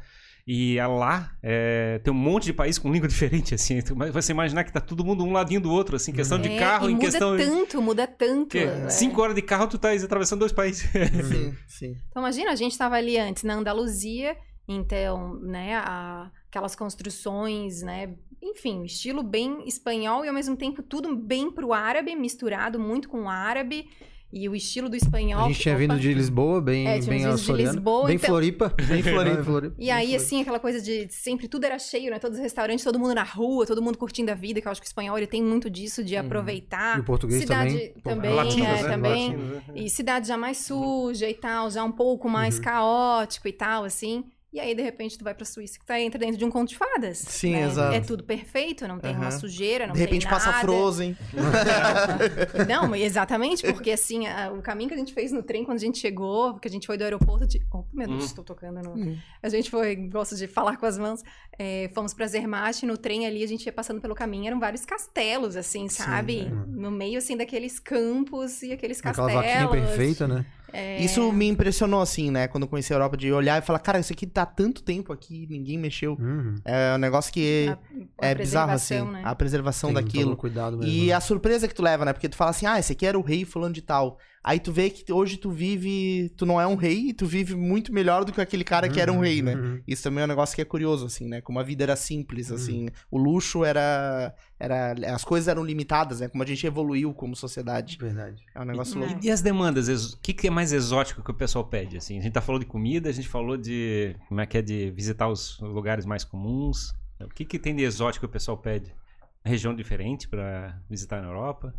E a lá é, tem um monte de país com língua *laughs* diferente, assim. Mas Você imaginar que tá todo mundo um ladinho do outro, assim, questão de É, carro, e em muda questão. tanto, muda tanto. Que, é. cinco horas de carro, tu tá atravessando dois países. *laughs* Sim, sim. Então imagina, a gente tava ali antes na Andaluzia Então, né, a- aquelas construções, né, enfim, estilo bem espanhol e ao mesmo tempo tudo bem pro árabe, misturado muito com o árabe e o estilo do espanhol. A gente tinha opa. vindo de Lisboa, bem, É, bem vindo de. Lisboa, bem então- *laughs* Floripa. Bem Floripa. E aí, assim, aquela coisa de sempre tudo era cheio, né? Todos os restaurantes, todo mundo na rua, todo mundo curtindo a vida, que eu acho que o espanhol ele tem muito disso de aproveitar. E o português cidade também. Pô, também, Latinos, é, né? também. Latinos, né? E cidade já mais suja e tal, já um pouco mais Uhum. caótico e tal, assim. E aí, de repente, tu vai pra Suíça que tá, entra dentro de um conto de fadas. Sim, né? exato. É tudo perfeito, não tem uma Aham. sujeira, não De repente tem passa nada. Frozen. *laughs* Não, exatamente, porque assim, a- o caminho que a gente fez no trem quando a gente chegou, porque a gente foi do aeroporto de. Oh, meu Deus, Hum. estou tocando no. Hum. A gente foi, gosto de falar com as mãos. é, fomos pra Zermatt, no trem ali, a gente ia passando pelo caminho, eram vários castelos, assim, sabe? é. No meio, assim, daqueles campos e aqueles Aquela castelos. vaquinha perfeita, né? É, Isso me impressionou, assim, né? Quando eu conheci a Europa, de olhar e falar, cara, isso aqui tá há tanto tempo aqui, ninguém mexeu. Uhum. É um negócio que a- a é bizarro, assim. né? A preservação Tem daquilo. cuidado mesmo. E né? a surpresa que tu leva, né? Porque tu fala assim, ah, esse aqui era o rei fulano de tal. Aí tu vê que hoje tu vive, tu não é um rei, e tu vive muito melhor do que aquele cara que era um rei, né? Uhum. Isso também é um negócio que é curioso, assim, né? Como a vida era simples, Uhum. assim. O luxo era, era... As coisas eram limitadas, né? Como a gente evoluiu como sociedade. Verdade. É um negócio É. louco. E as demandas? O que, que é mais exótico que o pessoal pede? Assim, a gente tá falando de comida, a gente falou de. Como é que é de visitar os lugares mais comuns. O que, que tem de exótico que o pessoal pede? Região diferente pra visitar na Europa?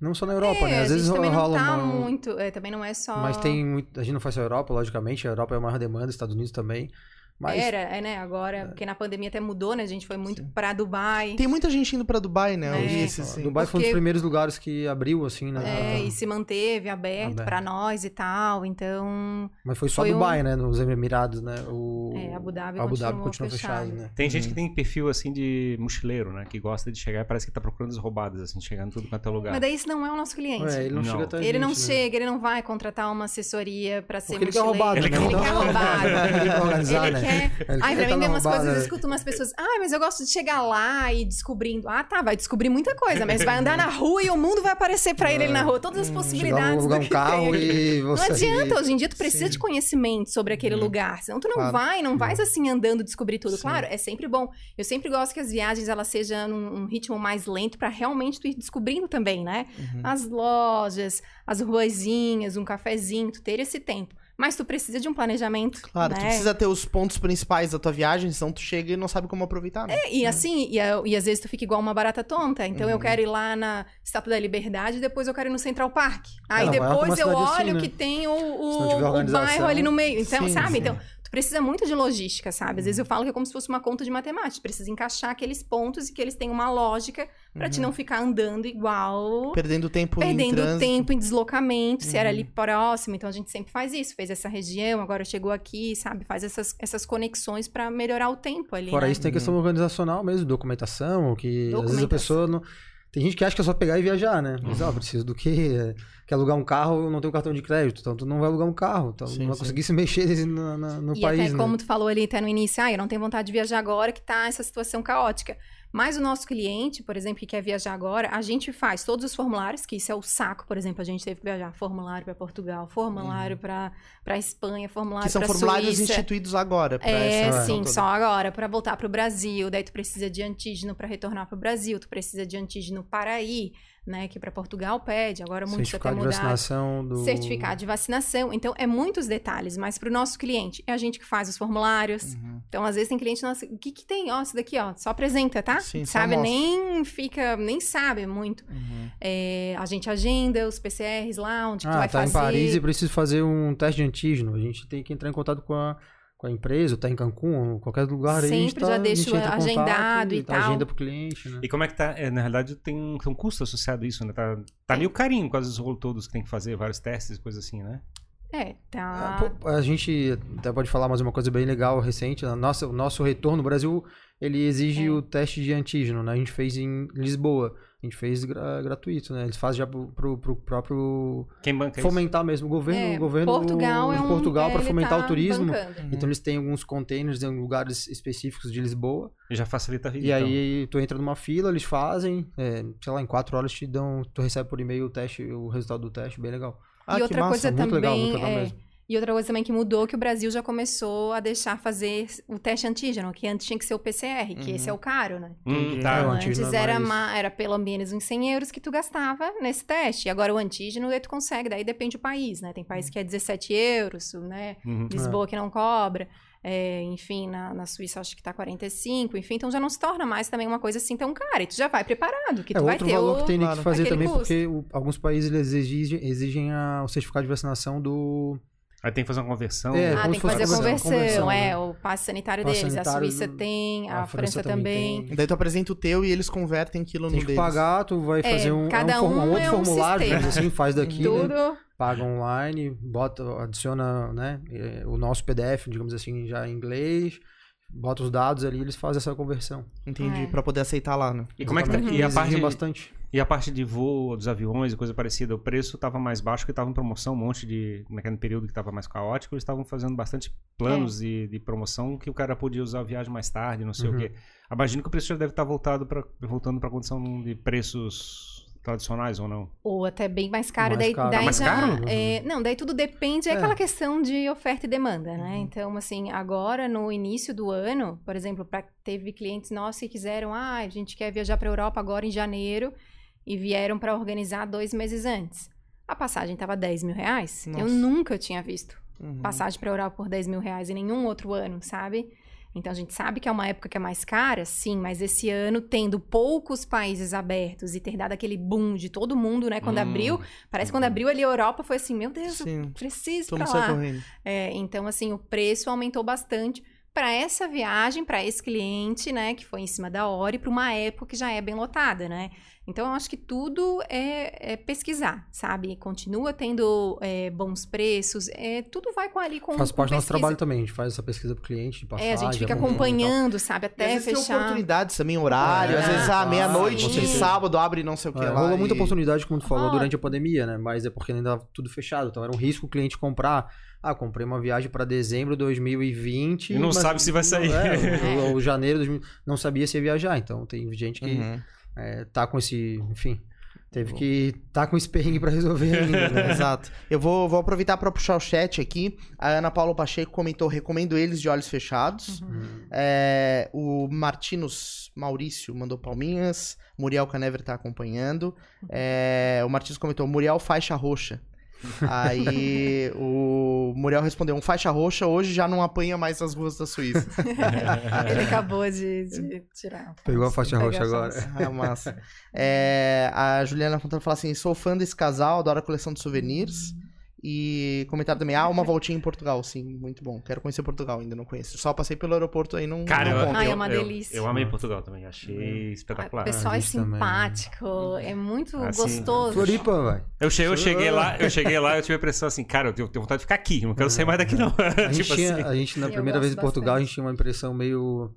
Não só na Europa, É, né? Às vezes rola tá uma... muito. é, também não é só. Mas tem muito... A gente não faz só a Europa, logicamente. A Europa é a maior demanda, Estados Unidos também. Mas Era, é, né? Agora, porque na pandemia até mudou, né? A gente foi muito pra Dubai. Tem muita gente indo pra Dubai, né? É. esse, assim. Dubai foi um Porque- dos primeiros lugares que abriu, assim, né? É, e se manteve aberto Aberto. pra nós e tal. Então, Mas foi só foi Dubai, né? Nos Emirados, né? O... É, Abu Dhabi Abu Dhabi continuou continuou fechado, fechado. né? Tem gente Uhum. que tem perfil assim de mochileiro, né? Que gosta de chegar e parece que tá procurando as roubadas, assim, chegando tudo quanto é lugar. mas daí isso não é o nosso cliente. Ué, ele não, Não. chega até a ele não gente, né? chega, ele não vai contratar uma assessoria pra ser Porque ele quer mochileiro. roubado, Ele né? quer Ele quer roubado. *laughs* Ele quer organizar, Ele né? quer. Ele Ai, pra na umas coisas, eu né? escuto umas pessoas. Ah, mas eu gosto de chegar lá e descobrindo. Ah, tá, vai descobrir muita coisa, mas vai andar na rua e o mundo vai aparecer pra ele ali na rua. Todas as Chegar, possibilidades. do um tem carro e Não você... adianta, hoje em dia tu precisa Sim. de conhecimento sobre aquele lugar, senão tu não Claro. vai, não vais assim andando descobrir tudo. Sim. Claro, é sempre bom. Eu sempre gosto que as viagens elas sejam num um ritmo mais lento pra realmente tu ir descobrindo também, né? Uhum. As lojas, as ruazinhas, um cafezinho, tu ter esse tempo. Mas tu precisa de um planejamento, Claro, tu né? precisa ter os pontos principais da tua viagem, senão tu chega e não sabe como aproveitar, né? E assim, e, a- e às vezes tu fica igual uma barata tonta. Então eu Uhum. quero ir lá na Estátua da Liberdade e depois eu quero ir no Central Park. Aí é depois eu olho assim, né? que tem o, o, o bairro ali no meio. Então, sim, sabe? sim. Então, tu precisa muito de logística, sabe? Às vezes eu falo que é como se fosse uma conta de matemática. Precisa encaixar aqueles pontos e que eles tenham uma lógica pra te não ficar andando igual. Perdendo tempo em Perdendo trânsito. tempo em deslocamento, se era Uhum. ali próximo. Então a gente sempre faz isso. Fez essa região, agora chegou aqui, sabe? Faz essas, essas conexões pra melhorar o tempo ali. Fora né? isso, tem questão organizacional mesmo, documentação, que às vezes a Documentação. pessoa não... Tem gente que acha que é só pegar e viajar, né? Mas, ó, preciso do quê? Quer alugar um carro, não tem um cartão de crédito, então tu não vai alugar um carro, então Sim, não vai sim. conseguir se mexer no, no- no e país, até né? como tu falou ali até no início, ah, eu não tenho vontade de viajar agora que tá essa situação caótica. Mas o nosso cliente, por exemplo, que quer viajar agora, a gente faz todos os formulários, que isso é o saco, por exemplo, a gente teve que viajar formulário para Portugal, formulário para para Espanha, formulário Uhum. Que são para formulários Suíça. instituídos agora. É, sim, só agora, para voltar para o Brasil. Daí tu precisa de antígeno para retornar para o Brasil, tu precisa de antígeno para ir, né? Que para Portugal pede, agora muitos até Certificado de vacinação do... Certificado de vacinação. Então, é muitos detalhes, mas para o nosso cliente, é a gente que faz os formulários. Uhum. Então, às vezes tem cliente, nossa, o que que tem? Ó, isso daqui, ó, só apresenta, tá? Sim, sabe? Nem fica, nem sabe muito. Uhum. É, a gente agenda os PCRs lá, onde que tu Ah, vai tá fazer. em Paris e precisa fazer um teste de antígeno. A gente tem que entrar em contato com a, com a empresa, tá em Cancún, ou qualquer lugar aí. a gente Sempre tá, já a gente deixo agendado e tá tal. agenda pro cliente, né? E como é que tá? É, na realidade, tem um, tem um custo associado a isso, né? Tá, tá meio carinho com os rolos todos que tem que fazer, vários testes e coisas assim, né? É, Ah, tá. pô, A gente até pode falar mais uma coisa bem legal, recente. A nossa, o nosso retorno no Brasil, ele exige É. o teste de antígeno, né? A gente fez em Lisboa. A gente fez gra- gratuito, né? Eles fazem já pro, pro, pro próprio Quem banca isso? fomentar mesmo o governo, É, o governo Portugal de é um, Portugal é, para fomentar tá o turismo. bancando. Então eles têm alguns containers em lugares específicos de Lisboa. E já facilita a vida. E então. aí tu entra numa fila, eles fazem, é, sei lá, em quatro horas te dão, tu recebe por e-mail o teste, o resultado do teste, bem legal. Ah, e que outra massa. coisa muito também legal, muito legal é, mesmo. E outra coisa também que mudou, que o Brasil já começou a deixar fazer o teste antígeno, que antes tinha que ser o PCR, que Uhum. esse é o caro, né? Hum, tá. É, Então, antes é era, mais- era pelo menos uns 100 euros que tu gastava nesse teste. E agora o antígeno, daí tu consegue, daí depende do país, né? Tem país que é 17 euros, né? Uhum. Lisboa que não cobra. É, enfim, na, na Suíça acho que tá 45, enfim, então já não se torna mais também uma coisa assim tão cara. E tu já vai preparado, que É tu vai outro ter valor o... que tem claro, que fazer também, custo. porque o- alguns países eles exigem, exigem a- o certificado de vacinação do. Aí tem que fazer uma conversão. É, Ah, como tem que fazer a conversão, conversão, é, né? o passe sanitário Passe deles. sanitário a Suíça tem, a, França, também. tem. Daí tu apresenta o teu e eles convertem aquilo no Tem que deles. pagar, tu vai É, fazer um, é cada um, form- um outro é um formulário, sistema. digamos assim, faz daqui, né? Tudo. paga online, bota, adiciona né, eh, o nosso PDF, digamos assim, já em inglês, bota os dados ali, eles fazem essa conversão. Entendi, É. pra poder aceitar lá, né? E como é que tá? Exatamente. E a parte, bastante. E a parte de voo dos aviões e coisa parecida, o preço estava mais baixo porque estava em promoção, um monte de. Naquele período que estava mais caótico, eles estavam fazendo bastante planos de, de promoção que o cara podia usar a viagem mais tarde, não sei Uhum. o quê. Imagino que o preço já deve estar voltado pra, voltando para a condição de preços tradicionais ou não. Ou até bem mais caro. Mais daí caro. daí Ah, mais já, caro? é, não, daí tudo depende, é, É. aquela questão de oferta e demanda, né? Uhum. Então, assim, agora no início do ano, por exemplo, pra, teve clientes nossos que quiseram, ah, a gente quer viajar para Europa agora em janeiro e vieram para organizar dois meses antes. A passagem tava 10 mil reais. Eu Nossa. nunca tinha visto Uhum. passagem para Europa por 10 mil reais em nenhum outro ano, sabe? Então a gente sabe que é uma época que é mais cara, sim, mas esse ano, tendo poucos países abertos e ter dado aquele boom de todo mundo, né? Quando Hum. abriu, parece que quando abriu ali a Europa foi assim, meu Deus, eu Sim. preciso Todo pra lá. É, então, assim, o preço aumentou bastante para essa viagem, para esse cliente, né, que foi em cima da hora e para uma época que já é bem lotada, né? Então, eu acho que tudo é, é pesquisar, sabe? Continua tendo é, bons preços, é, tudo vai com ali com Faz com parte do nosso trabalho também, a gente faz essa pesquisa pro cliente, de passagem, É, a gente fica acompanhando, sabe, E às até vezes tem fechar. oportunidades também, horário. às É, vezes, ah, meia-noite com sábado abre não sei o que É, lá. rolou muita e- oportunidade, como tu falou, Rola. durante a pandemia, né? Mas é porque ainda tava tudo fechado. Então era um risco o cliente comprar. Ah, comprei uma viagem pra dezembro de 2020. E não mas sabe se vai sair. É, *laughs* ou, ou janeiro de 2000, não sabia se ia viajar. Então tem gente que Uhum. É, tá com esse. Enfim. Teve que tá com esse perrengue pra resolver ainda, né? *laughs* Exato. Eu vou, vou aproveitar pra puxar o chat aqui. A Ana Paula Pacheco comentou: recomendo eles de olhos fechados. Uhum. É, o Martinos Maurício mandou palminhas. Muriel Canever tá acompanhando. É, o Martins comentou: Muriel faixa roxa. Aí o Muriel respondeu: um faixa roxa hoje já não apanha mais nas ruas da Suíça. *laughs* Ele acabou de, de tirar. Pegou a faixa roxa a agora. faixa. Ah, massa. É, a Juliana Fontana fala assim: sou fã desse casal, adoro a coleção de souvenirs. E comentário também, ah, uma voltinha em Portugal, sim, muito bom. Quero conhecer Portugal, ainda não conheço. Só passei pelo aeroporto aí, não, Cara, não eu. Ai, é eu- uma eu- delícia. Eu amei Portugal também, achei espetacular. O pessoal a é também. simpático, é muito Assim, gostoso. Floripa, vai. Eu cheguei, eu cheguei lá, eu cheguei lá, eu tive a impressão assim, cara, eu tenho, vontade de ficar aqui, não quero sair mais daqui não. A *laughs* gente, tipo tinha, assim. a gente, na Eu primeira vez em Portugal, a bastante. gente tinha uma impressão meio.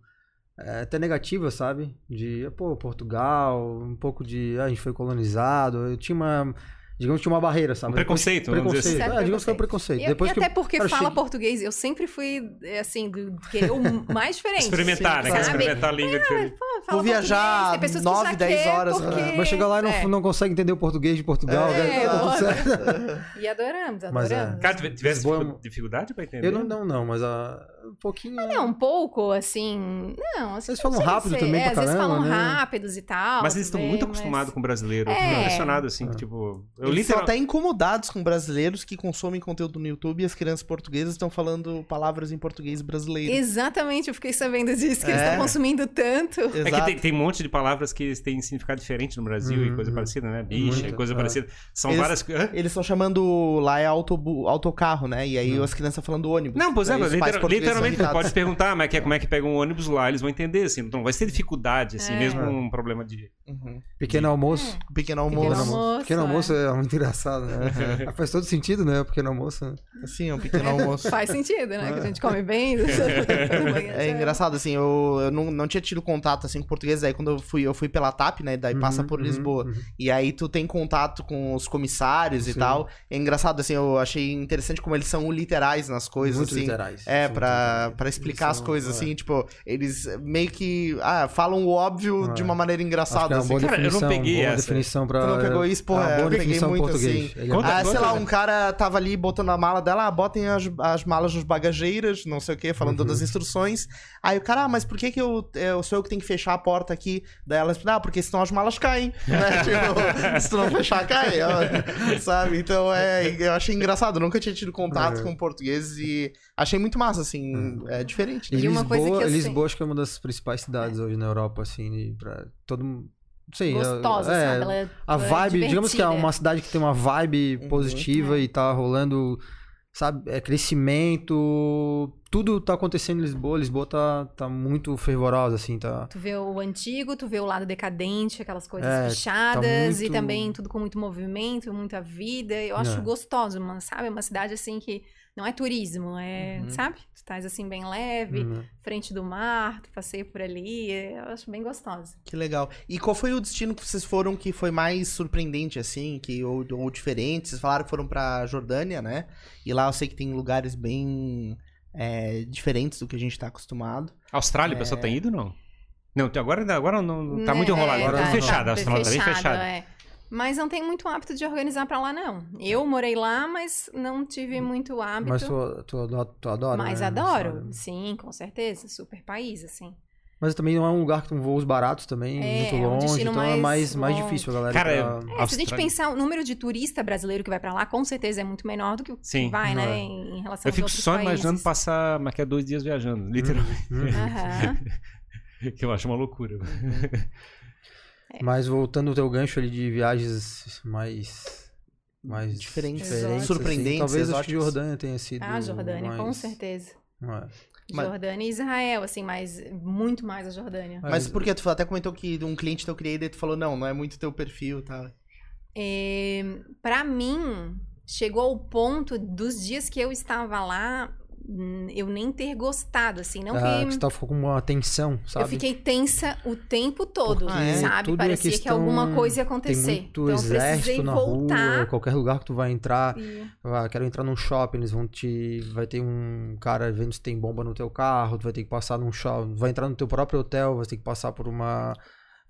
é, até negativa, sabe? De, pô, Portugal, um pouco de. ah, a gente foi colonizado. Eu tinha uma. Digamos que tinha uma barreira, sabe? Um preconceito, Depois, vamos dizer preconceito. assim. É, digamos que é um preconceito. E, Depois e que até porque cara, fala cheguei- português, eu sempre fui, é, assim, do, querer o mais *laughs* diferente. Experimentar, né? sabe? Quer experimentar a língua diferente. Pô, Vou viajar português, tem pessoas que nove, já dez quer horas, porque- É, mas chega lá e não, é. não consegue entender o português de Portugal. É, né? Tá tudo certo. E adoramos, Mas é. adoramos. Cara, tive- tivesse é um- dificuldade pra entender? Eu não, não, não, mas ah, um pouquinho. Não, um pouco, assim. Não, assim, Eles falam rápido também é, pra Às vezes caramba, falam né? rápidos e tal. Mas eles estão também, muito mas- acostumados com o brasileiro. Eu É. fico impressionado, assim, que, tipo. Eu Eles estão literal... até incomodados com brasileiros que consomem conteúdo no YouTube e as crianças portuguesas estão falando palavras em português brasileiro. Exatamente, eu fiquei sabendo disso, que eles É. estão consumindo tanto. *laughs* É que tem, tem um monte de palavras que têm significado diferente no Brasil e Uhum, coisa uhum. parecida, né? Bicha, Muito, coisa é. parecida. São Eles- várias. Hã? Eles estão chamando lá é autobu- autocarro, né? E aí as crianças falando ônibus. Não, pois é, Aí mas os pais literal- portugueses tu pode perguntar mas que é- como é que pega um ônibus lá, eles vão entender, assim. Não vai ser dificuldade, assim, É. mesmo um problema de. Uhum. Pequeno almoço. Pequeno Pequeno almoço. almoço. Pequeno é. almoço é muito engraçado, né? *laughs* Faz todo sentido, né? O pequeno almoço. Né? Sim, é um pequeno *laughs* almoço. Faz sentido, né? Que a gente come bem. *laughs* É engraçado, assim, eu, eu não, não tinha tido contato assim com portugueses. Aí quando eu fui, eu fui pela TAP, né? Daí passa Uhum, por uhum, Lisboa. uhum. E aí tu tem contato com os comissários e Sim. tal. É engraçado, assim, eu achei interessante como eles são literais nas coisas, Muito assim. literais. É, pra, pra Eles explicar as são- coisas, é. assim, tipo, eles meio que ah, falam o óbvio É. de uma maneira Acho que engraçada, é uma assim. boa Cara, eu não peguei boa essa. definição pra... Tu não pegou isso? Pô, é uma é, boa eu peguei muito português. assim. Ele é Conta- Ah, muito- sei lá, conta- um cara tava ali botando a mala dela, ah, botem as, as malas nos bagageiras, não sei o que, falando Uhum. das instruções. Aí o cara, ah, mas por que que eu, eu sou eu que tenho que fechar a porta aqui? Daí ela ah, porque senão as malas caem, né? *laughs* tipo, se tu não fechar, cai, sabe? Então, é, eu achei engraçado, nunca tinha tido contato Uhum. com portugueses e achei muito massa, assim, é diferente. E E uma Lisboa, coisa que eu sei- Lisboa acho que é uma das principais cidades hoje na Europa, assim, pra todo mundo... Não sei, Gostosa, é, sabe? Ela é- A ela é vibe, digamos que é uma cidade que tem uma vibe Uhum. positiva É. e tá rolando, sabe, é crescimento, tudo tá acontecendo em Lisboa, Lisboa tá, tá muito fervorosa, assim, tá... Tu vê o antigo, tu vê o lado decadente, aquelas coisas É, fechadas e muito- também tudo com muito movimento, muita vida. Eu acho É. gostoso, mano, sabe? É uma cidade assim que não é turismo, é, Uhum. sabe? Tu estás assim bem leve, Uhum. frente do mar, tu passeia por ali, eu acho bem gostosa. Que legal. E qual foi o destino que vocês foram que foi mais surpreendente, assim, que, ou, ou diferente? Vocês falaram que foram pra Jordânia, né? E lá eu sei que tem lugares bem é, diferentes do que a gente tá acostumado. Austrália, o pessoal tem ido não? Não, agora, agora não, tá muito Né, enrolado. é, Agora tá, tá- fechado, tá a Austrália tá bem fechada. é. Mas não tem muito hábito de organizar pra lá, não. Eu morei lá, mas não tive muito hábito. Mas tu, tu, tu adora, Mas né, adoro, Austrália? sim, com certeza. Super país, assim. Mas também não é um lugar que tem voos baratos também, É, muito é um longe, então é mais mais, mais longe. difícil a galera. Cara, pra- É, se a gente pensar, o número de turista brasileiro que vai pra lá, com certeza é muito menor do que o que Sim. vai, né, É. em em relação Eu fico só países. imaginando passar mais que é dois dias viajando, *laughs* literalmente. Hum. Aham. *laughs* que eu acho uma loucura. Mas voltando ao teu gancho ali de viagens mais. Mais Diferentes. diferentes Surpreendentes, assim, talvez acho que exóticas. Jordânia tenha sido. Ah, Jordânia, com mais- certeza. É. Mas- Jordânia e Israel, assim, mas muito mais a Jordânia. Mas por que tu até comentou que um cliente teu ir, daí tu falou, não, não é muito teu perfil, tá? É, para mim, chegou ao ponto dos dias que eu estava lá, eu nem ter gostado, assim, não Ah, que... que você tá ficou com uma tensão, sabe? Eu fiquei tensa o tempo todo, Ah, é? sabe? É Parecia que questão- alguma coisa ia Tem acontecer. muito então eu precisei exército na voltar. rua, qualquer lugar que tu vai entrar. e- Ah, quero entrar num shopping, eles vão te. Vai ter um cara vendo se tem bomba no teu carro, tu vai ter que passar num shopping. Vai entrar no teu próprio hotel, vai ter que passar por uma.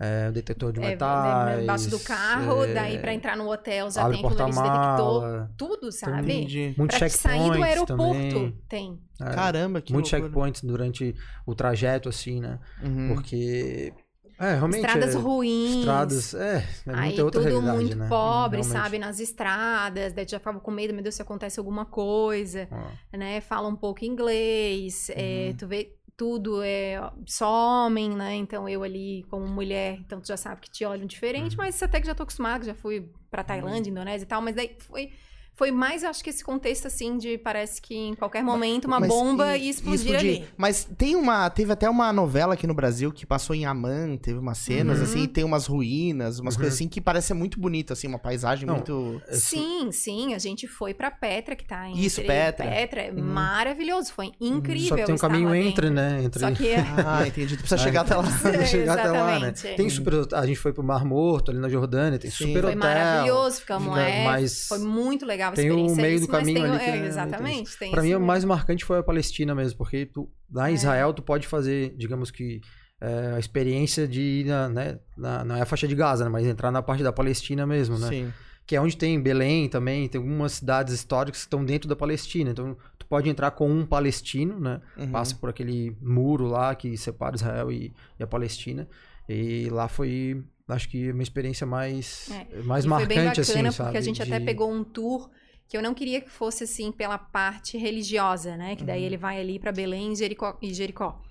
É, detetor de É, metais. embaixo do carro, é, daí pra entrar no hotel já tem aquilo ali de detector. Tudo, sabe? Entendi. Muito pra sair do checkpoints aeroporto, também. tem. É, Caramba, que Muitos checkpoints durante o trajeto, assim, né? Uhum. Porque. É, realmente. Estradas é, ruins. Estradas. É, é Aí muita outra tudo realidade, muito né? pobre, Realmente. sabe? Nas estradas. Daí já ficava com medo, meu Deus, se acontece alguma coisa. Ó. né? Fala um pouco inglês, é, Uhum. tu vê tudo é só homem, né? Então eu ali como mulher, então tu já sabe que te olham diferente, Uhum. mas até que já tô acostumada, já fui pra Tailândia, Indonésia e tal, mas daí foi foi mais, eu acho que esse contexto assim de parece que em qualquer momento uma Mas bomba e- e explodir ali. Mas tem uma. Teve até uma novela aqui no Brasil que passou em Amman, teve umas cenas, Uhum. assim, tem umas ruínas, umas Uhum. coisas assim que parece muito bonito, assim, uma paisagem Não, muito. Esse- Sim, sim, a gente foi pra Petra, que tá em Isso, Petra. Petra, é Uhum. maravilhoso, foi incrível. Só que tem um caminho entre, né? Entre... Só que *laughs* é Ah, entendi. Tu precisa chegar até lá. *laughs* É, chegar até lá, né? Tem super. A gente foi pro Mar Morto, ali na Jordânia, tem Sim. super Foi hotel. maravilhoso, ficamos fica- é, mas foi muito legal a tem o experiência. meio do isso, mas caminho tem o- ali que é, é Exatamente. Tem Pra mim, o mais marcante foi a Palestina mesmo, porque tu, lá em É. Israel tu pode fazer, digamos que, é, a experiência de ir na, né, na, não é a faixa de Gaza, né, mas entrar na parte da Palestina mesmo, né? Sim. Que é onde tem Belém também, tem algumas cidades históricas que estão dentro da Palestina. Então, tu pode entrar com um palestino, né? Uhum. Passa por aquele muro lá que separa Israel e, e a Palestina. E lá foi, acho que, uma experiência mais, mais E foi bem marcante, bacana assim, porque sabe? a gente até De- pegou um tour que eu não queria que fosse assim pela parte religiosa, né? Que daí Uhum. ele vai ali pra Belém e Jericó, e Jericó.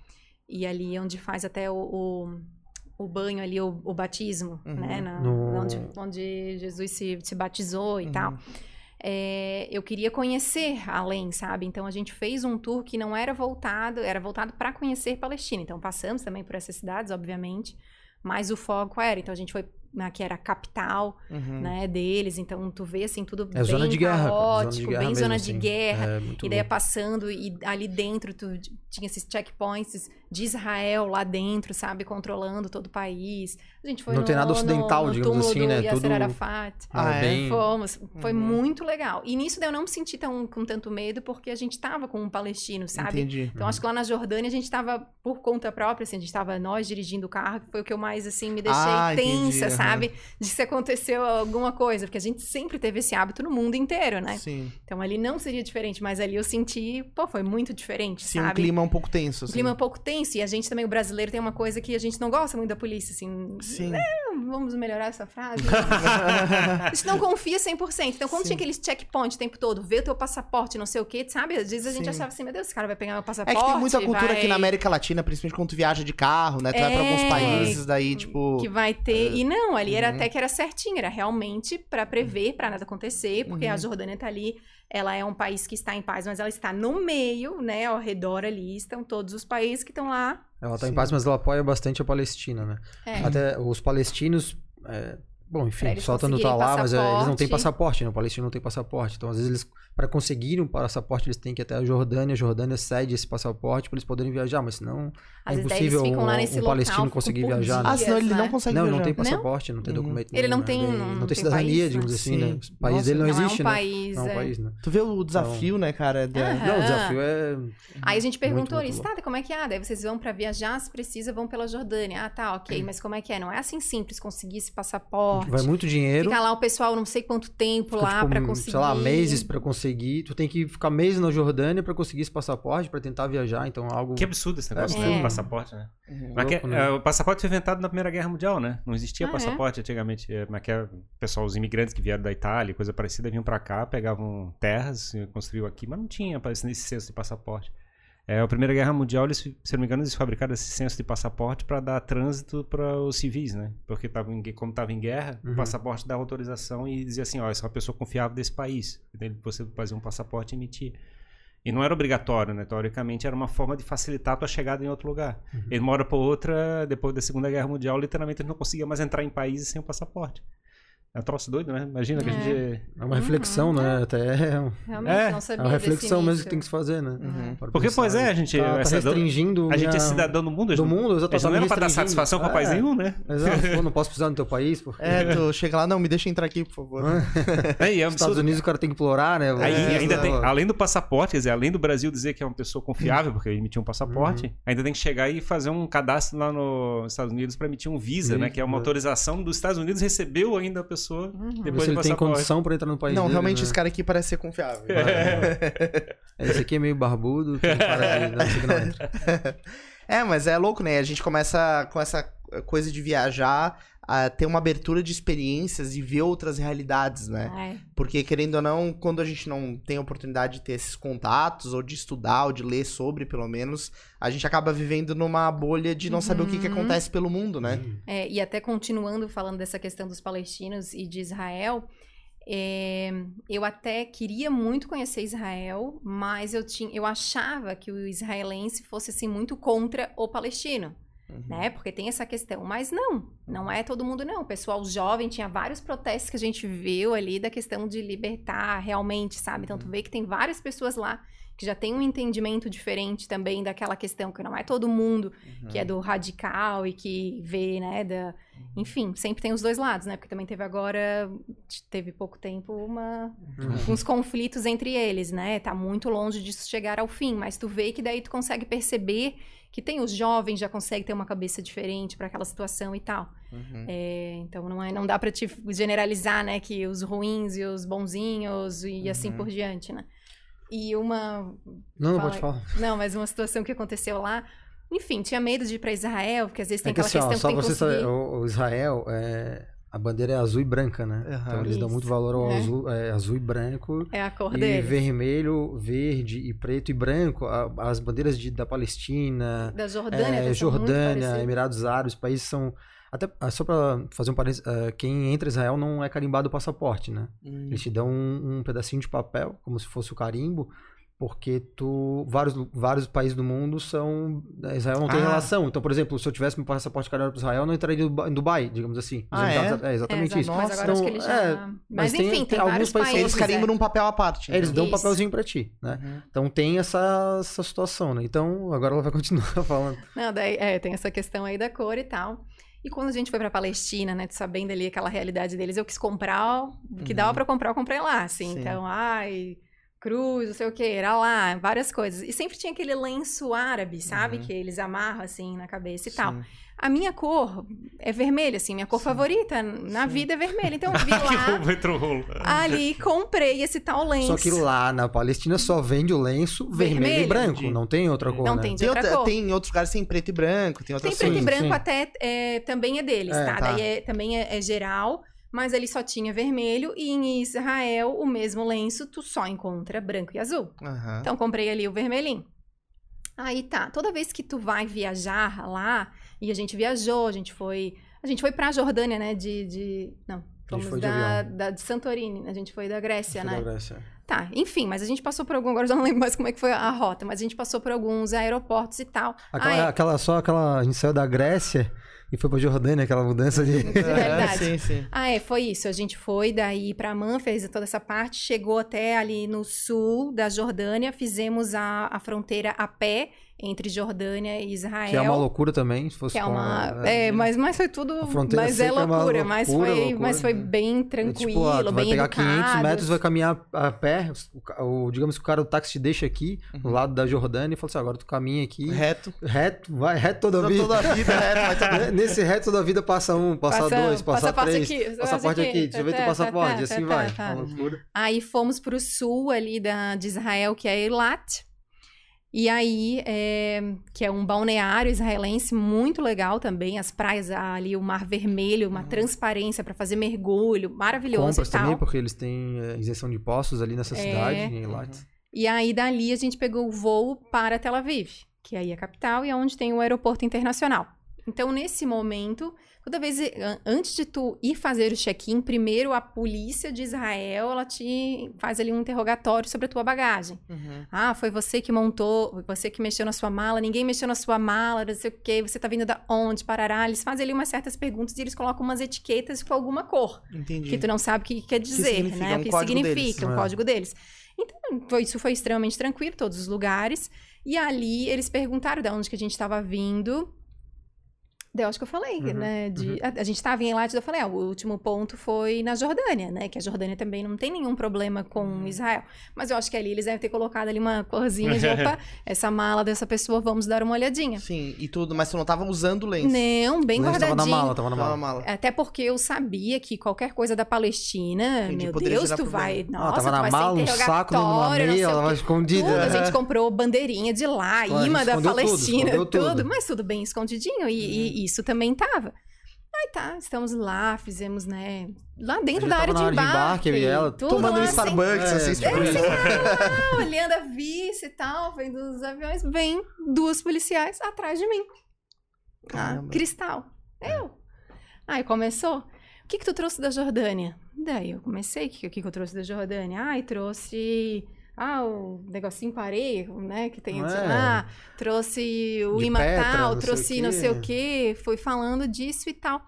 E ali é onde faz até o, o, o banho ali, o, o batismo, Uhum. né? Na- No- onde, onde Jesus se, se batizou e Uhum. tal. É, eu queria conhecer além, sabe? Então a gente fez um tour que não era voltado, era voltado para conhecer Palestina. Então passamos também por essas cidades, obviamente, mas o foco era. Então a gente foi na que era a capital, Uhum. né, deles. Então tu vê assim tudo É bem zona de guerra, cara, zona de caótico, guerra bem mesmo, zona de assim. guerra. É, E daí louco. passando e ali dentro tu tinha esses checkpoints de Israel lá dentro, sabe, controlando todo o país. A gente foi Não no, tem nada ocidental, no, no digamos assim, né? Yasser Tudo- Arafat. Ah, é bem... Fomos, foi Uhum. muito legal. E nisso daí eu não me senti tão, com tanto medo, porque a gente tava com um palestino, sabe? Entendi. Então acho que lá na Jordânia a gente tava por conta própria, assim, a gente tava nós dirigindo o carro, que foi o que eu mais, assim, me deixei Ah, entendi, tensa, aham. sabe? De se aconteceu alguma coisa, porque a gente sempre teve esse hábito no mundo inteiro, né? Sim. Então ali não seria diferente, mas ali eu senti, pô, foi muito diferente, Sim, um sabe? clima um pouco tenso. Um Assim. clima um pouco tenso, e a gente também, o brasileiro, tem uma coisa que a gente não gosta muito da polícia, assim. Sim. Vamos melhorar essa frase? *laughs* a gente não confia 100%. Então, quando Sim. tinha aqueles checkpoint o tempo todo, ver o teu passaporte, não sei o quê, sabe? Às vezes a gente Sim. achava assim, meu Deus, esse cara vai pegar meu É passaporte. que tem muita cultura vai... aqui na América Latina, principalmente quando tu viaja de carro, né? Tu vai pra alguns É. países, daí, tipo. Que vai ter. E não, ali era Uhum. até que era certinho, era realmente pra prever, pra nada acontecer, porque Uhum. a Jordânia tá ali, ela é um país que está em paz, mas ela está no meio, né? Ao redor ali estão todos os países que estão lá. Ela tá Sim. em paz, mas ela apoia bastante a Palestina, né? É. Até os palestinos. é, Bom, enfim, eles só estando tá lá, mas é, eles não têm passaporte. passaporte, né? O palestino não tem passaporte. Então, às vezes, eles, para conseguirem um passaporte, eles têm que ir até a Jordânia. A Jordânia cede esse passaporte para eles poderem viajar, mas senão Às é impossível um, um palestino conseguir viajar. Ah, né? senão ele dias, não né? consegue Não, viajar. não tem Não? passaporte, não tem Uhum. documento. Ele não nenhum, tem- né? não- não não tem tem cidadania, país, digamos né? assim, né? O país Nossa, dele não, não existe, é um né? país. Não é um é. país, né? Tu vê o desafio, né, cara? da-. Não, o desafio é. Aí a gente perguntou muito louco. tá, como é que é? Ah, daí vocês vão pra viajar, se precisa, vão pela Jordânia. Ah, tá, ok, mas como é que é? Não é assim simples conseguir esse passaporte. Vai muito dinheiro. Fica lá o pessoal não sei quanto tempo lá tipo, pra um, conseguir. Sei lá, meses pra conseguir. Tu tem que ficar meses na Jordânia pra conseguir esse passaporte, pra tentar viajar. Então, é algo. Que absurdo esse negócio, É. né? O passaporte, né? Uhum. Mas que- louco, né? é, o passaporte foi inventado na Primeira Guerra Mundial, né? Não existia Ah, é? passaporte antigamente. É, Mas que é, pessoal, os imigrantes que vieram da Itália, coisa parecida, vinham pra cá, pegavam terras, construíam aqui, mas não tinha esse senso de passaporte. É, a Primeira Guerra Mundial, eles, se não me engano, eles fabricaram esse senso de passaporte para dar trânsito para os civis, né? Porque tava em, como estava em guerra, Uhum. o passaporte dava autorização e dizia assim, ó, essa é uma pessoa confiável desse país. Então, você fazia um passaporte e emitia. E não era obrigatório, né? Teoricamente era uma forma de facilitar a tua chegada em outro lugar. Uhum. Ele mora para outra, depois da Segunda Guerra Mundial, literalmente ele não conseguia mais entrar em países sem o passaporte. É um troço doido, né? Imagina que a É. gente... É uma reflexão, Uhum, né? Até é, um- Realmente, É, não é sabia uma desse reflexão mesmo que tem que se fazer, né? Uhum. Para Porque, pensar, pois é, a gente... Tá, tá é cidadão- restringindo. a gente é minha- cidadão do mundo. a do mundo, exatamente. não era pra dar satisfação pra país É, nenhum, né? Exato. *laughs* Pô, não posso pisar no teu país, porque. É, tu chega lá, não, me deixa entrar aqui, por favor. É, e é Nos Estados. Unidos o cara tem que implorar, né? Aí É, ainda tem, além do passaporte, quer dizer, além do Brasil dizer que é uma pessoa confiável, porque emitiu um passaporte, Uhum. ainda tem que chegar e fazer um cadastro lá nos Estados Unidos para emitir um visa, né? Que é uma Uhum. autorização dos Estados Unidos, recebeu ainda a pessoa Uhum. Ver depois ele tem condição pra entrar no país não, dele, realmente né? esse cara aqui parece ser confiável. Esse aqui é meio barbudo, tem cara de... não, esse não entra. É, mas é louco, né? A gente começa com essa coisa de viajar, a ter uma abertura de experiências e ver outras realidades, né? É. Porque, querendo ou não, quando a gente não tem a oportunidade de ter esses contatos, ou de estudar, ou de ler sobre, pelo menos, a gente acaba vivendo numa bolha de não saber o que, que Uhum. acontece pelo mundo, né? É, e até continuando falando dessa questão dos palestinos e de Israel, é, eu até queria muito conhecer Israel, mas eu, tinha, eu achava que o israelense fosse assim muito contra o palestino. Uhum. né? Porque tem essa questão. Mas não, não é todo mundo, não. O pessoal jovem tinha vários protestos que a gente viu ali da questão de libertar realmente, sabe? Então tu vê que tem várias pessoas lá que já tem um entendimento diferente também daquela questão, que não é todo mundo que é do radical e que vê, né, da... Enfim, sempre tem os dois lados, né? Porque também teve agora, teve pouco tempo, uma Uhum. uns conflitos entre eles, né? Tá muito longe disso chegar ao fim, mas tu vê que daí tu consegue perceber que tem os jovens já conseguem ter uma cabeça diferente para aquela situação e tal. Uhum. É, então não, é, não dá para te generalizar, né, que os ruins e os bonzinhos e assim Uhum. por diante, né? E uma Não, não Fala pode falar. não, mas uma situação que aconteceu lá, enfim, tinha medo de ir para Israel, porque às vezes tem É que aquela assim, ó, questão só que tem você saber, conseguir. o, o Israel, é, a bandeira é azul e branca, né? Aham. Então eles dão Isso. muito valor ao É. azul, é, azul e branco. É a cor E deles. vermelho, verde e preto e branco, a- as bandeiras de, da Palestina, Da Jordânia, é, Jordânia. Emirados Árabes, países são. Até ah, só pra fazer um parênteses, ah, quem entra em Israel não é carimbado o passaporte, né? Hum. Eles te dão um, um pedacinho de papel, como se fosse o carimbo, porque tu vários, vários países do mundo são Israel não tem Ah. relação. Então, por exemplo, se eu tivesse meu passaporte carioca para Israel, eu não entraria em Dubai- digamos assim. Ah, é? é exatamente É, isso. Mas agora acho que então, ele já... é, mas, mas tem- enfim, tem, tem alguns países- países. Eles é. carimbam num papel à parte. É, eles dão um Isso. papelzinho pra ti, né? Uhum. Então tem essa, essa situação, né? Então agora ela vai continuar *laughs* falando. Não, daí, é, tem essa questão aí da cor e tal. E quando a gente foi pra Palestina, né, sabendo ali aquela realidade deles, eu quis comprar o que Uhum. dava pra comprar, eu comprei lá, assim. Sim. Então, ai, cruz, não sei o que, era lá, várias coisas. E sempre tinha aquele lenço árabe, sabe? Uhum. Que eles amarram, assim, na cabeça e tal. Sim. A minha cor é vermelha, assim, minha cor favorita na Sim. vida é vermelha. Então, *laughs* eu vi lá, ali, comprei esse tal lenço. Só que lá na Palestina só vende o lenço vermelho, e Vermelho. branco, Entendi. não tem outra cor, Não né? tem de Tem, outra cor. tem em outros lugares tem preto e branco, tem outras Tem preto Sim, e branco sim. até é, também é deles, É, tá? tá. Daí é- também é, é geral, mas ali só tinha vermelho e em Israel o mesmo lenço tu só encontra branco e azul. Aham. Então comprei ali o vermelhinho. Aí tá, toda vez que tu vai viajar lá, e a gente viajou, a gente foi, a gente foi pra Jordânia, né, de, de não, fomos de da, da de Santorini, a gente foi da Grécia, né? da Grécia. Tá, enfim, mas a gente passou por algum, agora eu já não lembro mais como é que foi a rota, mas a gente passou por alguns aeroportos e tal. Aquela, é. aquela, só aquela. A gente saiu da Grécia e foi pra Jordânia, aquela mudança de. De *laughs* verdade. Sim, sim. Ah, é, foi isso. A gente foi daí pra Amman, fez toda essa parte, chegou até ali no sul da Jordânia, fizemos a, a fronteira a pé entre Jordânia e Israel. Que é uma loucura também, se fosse que é com uma. a- É, mas, mas foi tudo. A fronteira Mas é seca é loucura, mas, loucura, foi, loucura, mas foi né? bem É tranquilo, tipo, ah, tu vai bem pegar educados. 500 metros, vai caminhar a pé. O, o- digamos que o cara do táxi te deixa aqui, do Uhum. lado da Jordânia, e fala assim: agora tu caminha aqui, Reto. reto, vai reto toda a vida. toda a vida, reto. Vai *laughs* toda... Né? Nesse reto toda a vida passa um, passa, Passa- dois, passa passaporte três. aqui, passaporte aqui, deixa eu ver teu tá, tá, passaporte, tá, e assim tá, vai. tá. Uma loucura. Aí fomos pro sul ali da, de Israel, que é Eilat. E aí, é, que é um balneário israelense muito legal também. As praias ali, o mar vermelho, uma Uhum. transparência para fazer mergulho, maravilhoso Compras e tal. também, porque eles têm é, isenção de impostos ali nessa É. cidade, em Eilat. E aí, dali, a gente pegou o voo para Tel Aviv, que aí é a capital e é onde tem o aeroporto internacional. Então, nesse momento, toda vez an- antes de tu ir fazer o check-in, primeiro a polícia de Israel, ela te faz ali um interrogatório sobre a tua bagagem. Uhum. Ah, foi você que montou, você que mexeu na sua mala, ninguém mexeu na sua mala, não sei o quê, você tá vindo da onde, parará. Eles fazem ali umas certas perguntas e eles colocam umas etiquetas com alguma cor, Entendi. que tu não sabe o que quer dizer, significa, né? um o que código significa, deles. um É. código deles. Então, foi, isso foi extremamente tranquilo, todos os lugares. E ali eles perguntaram de onde que a gente estava vindo. Eu acho que eu falei, Uhum, né? De, a, a gente estava em Eilat, eu falei, ah, o último ponto foi na Jordânia, né? Que a Jordânia também não tem nenhum problema com Uhum. Israel. Mas eu acho que ali eles devem ter colocado ali uma corzinha de, opa, *laughs* essa mala dessa pessoa, vamos dar uma olhadinha. Sim, e tudo, mas tu não tava usando o lenço. Não, bem O guardadinho. tava na mala, tava na Tava na mala. mala. Até porque eu sabia que qualquer coisa da Palestina, Entendi, meu Deus, tu vai. Nossa, ah, tava tu na vai mala, ser um saco numa meia, ela escondida. Tudo, a gente comprou bandeirinha de lá, imã da tudo, Palestina, escondeu tudo, tudo. mas tudo bem escondidinho, e, e isso também tava. Aí tá, estamos lá, fizemos, né, lá dentro da área de embarque. embarque, eu e ela, tudo Tomando lá, um assim, Starbucks, É, assim, é, tipo, assim, ah, olhando a vista e tal, vendo os aviões, vem duas policiais atrás de mim. Ah, cristal. Eu. Aí começou. O que que tu trouxe da Jordânia? Daí eu comecei. O que, que que eu trouxe da Jordânia? Ai, trouxe. Ah, o negocinho com areia, né? Que tem é? lá. Trouxe o De imã Petra, tal, não sei trouxe não sei o quê. Foi falando disso e tal.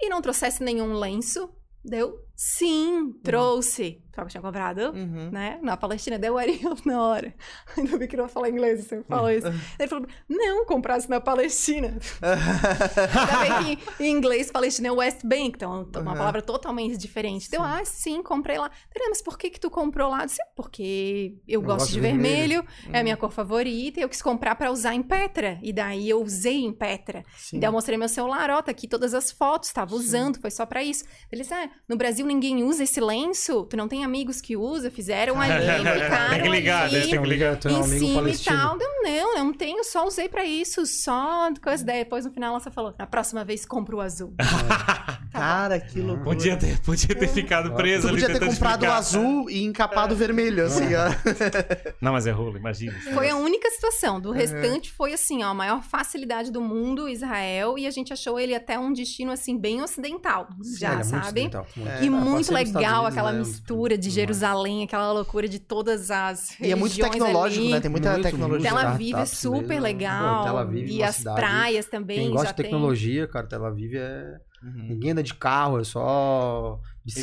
E não trouxesse nenhum lenço. Deu? Sim, trouxe. Sabe que eu tinha comprado? Uhum. né? Na Palestina deu Ariel *laughs* na hora. Ainda bem que não fala inglês, você falou isso. *laughs* Ele falou, não, comprasse na Palestina. Ainda bem que *laughs* em inglês, Palestina é West Bank, então é uma Uhum. palavra totalmente diferente. Deu, ah, sim, comprei lá. Falei, "Ah, mas por que que tu comprou lá? Eu disse, porque eu, gosto, gosto de vermelho, vermelho." é a minha cor favorita, e eu quis comprar pra usar em Petra. E daí eu usei em Petra. Sim. Daí eu mostrei meu celular, ó, tá aqui todas as fotos, tava usando, foi só pra isso. Ele disse, ah, no Brasil ninguém usa esse lenço? Tu não tem amigos que usa? Fizeram *laughs* ali, ficaram Tem que ligar, ali, né? Tem que ligar. É um em amigo cima e palestino. tal. Deu, não, não tenho, só usei pra isso, só coisa daí. Depois no final ela só falou, na próxima vez compra o azul. *laughs* Cara, que loucura. Podia ter, podia ter ficado Tu preso ali podia ter comprado o explicar. azul e encapado o vermelho, assim, ó. *laughs* Não, mas é rolo, imagina. Foi a única situação. Do restante foi assim, ó, a maior facilidade do mundo, Israel, e a gente achou ele até um destino assim bem ocidental, já, é muito sabe? ocidental, muito. E É, muito nos Estados legal Unidos, aquela né, mistura de. Jerusalém, aquela loucura de todas as E é muito tecnológico, ali. né? Tem muita Muito, tecnologia. muito. Tel Aviv é super mesmo. legal. Pô, Tel Aviv, e uma as cidade- praias também Quem gosta já de tem. tecnologia, cara, Tel Aviv é. Uhum. Ninguém anda de carro, é só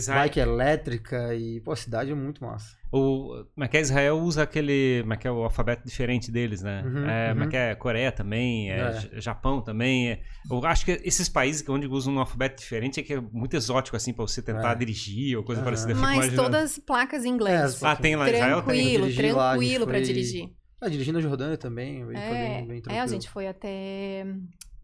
bike elétrica e, pô, a cidade é muito massa. O, como é que é? Israel usa aquele. Como é que é o alfabeto diferente deles, né? Uhum, é, Como é uhum. que é? Coreia também, é, É. Japão também. é. eu acho que esses países que onde usam um alfabeto diferente é que é muito exótico, assim, pra você tentar É. dirigir ou coisa Aham. parecida. Mas imaginando. todas placas em inglês. É, Ah, tem lá em Israel? Tem. tranquilo, Dirigi lá, tranquilo pra foi- dirigir. Ah, dirigindo a Jordânia também, foi É, bem, bem é, tranquilo. a gente foi até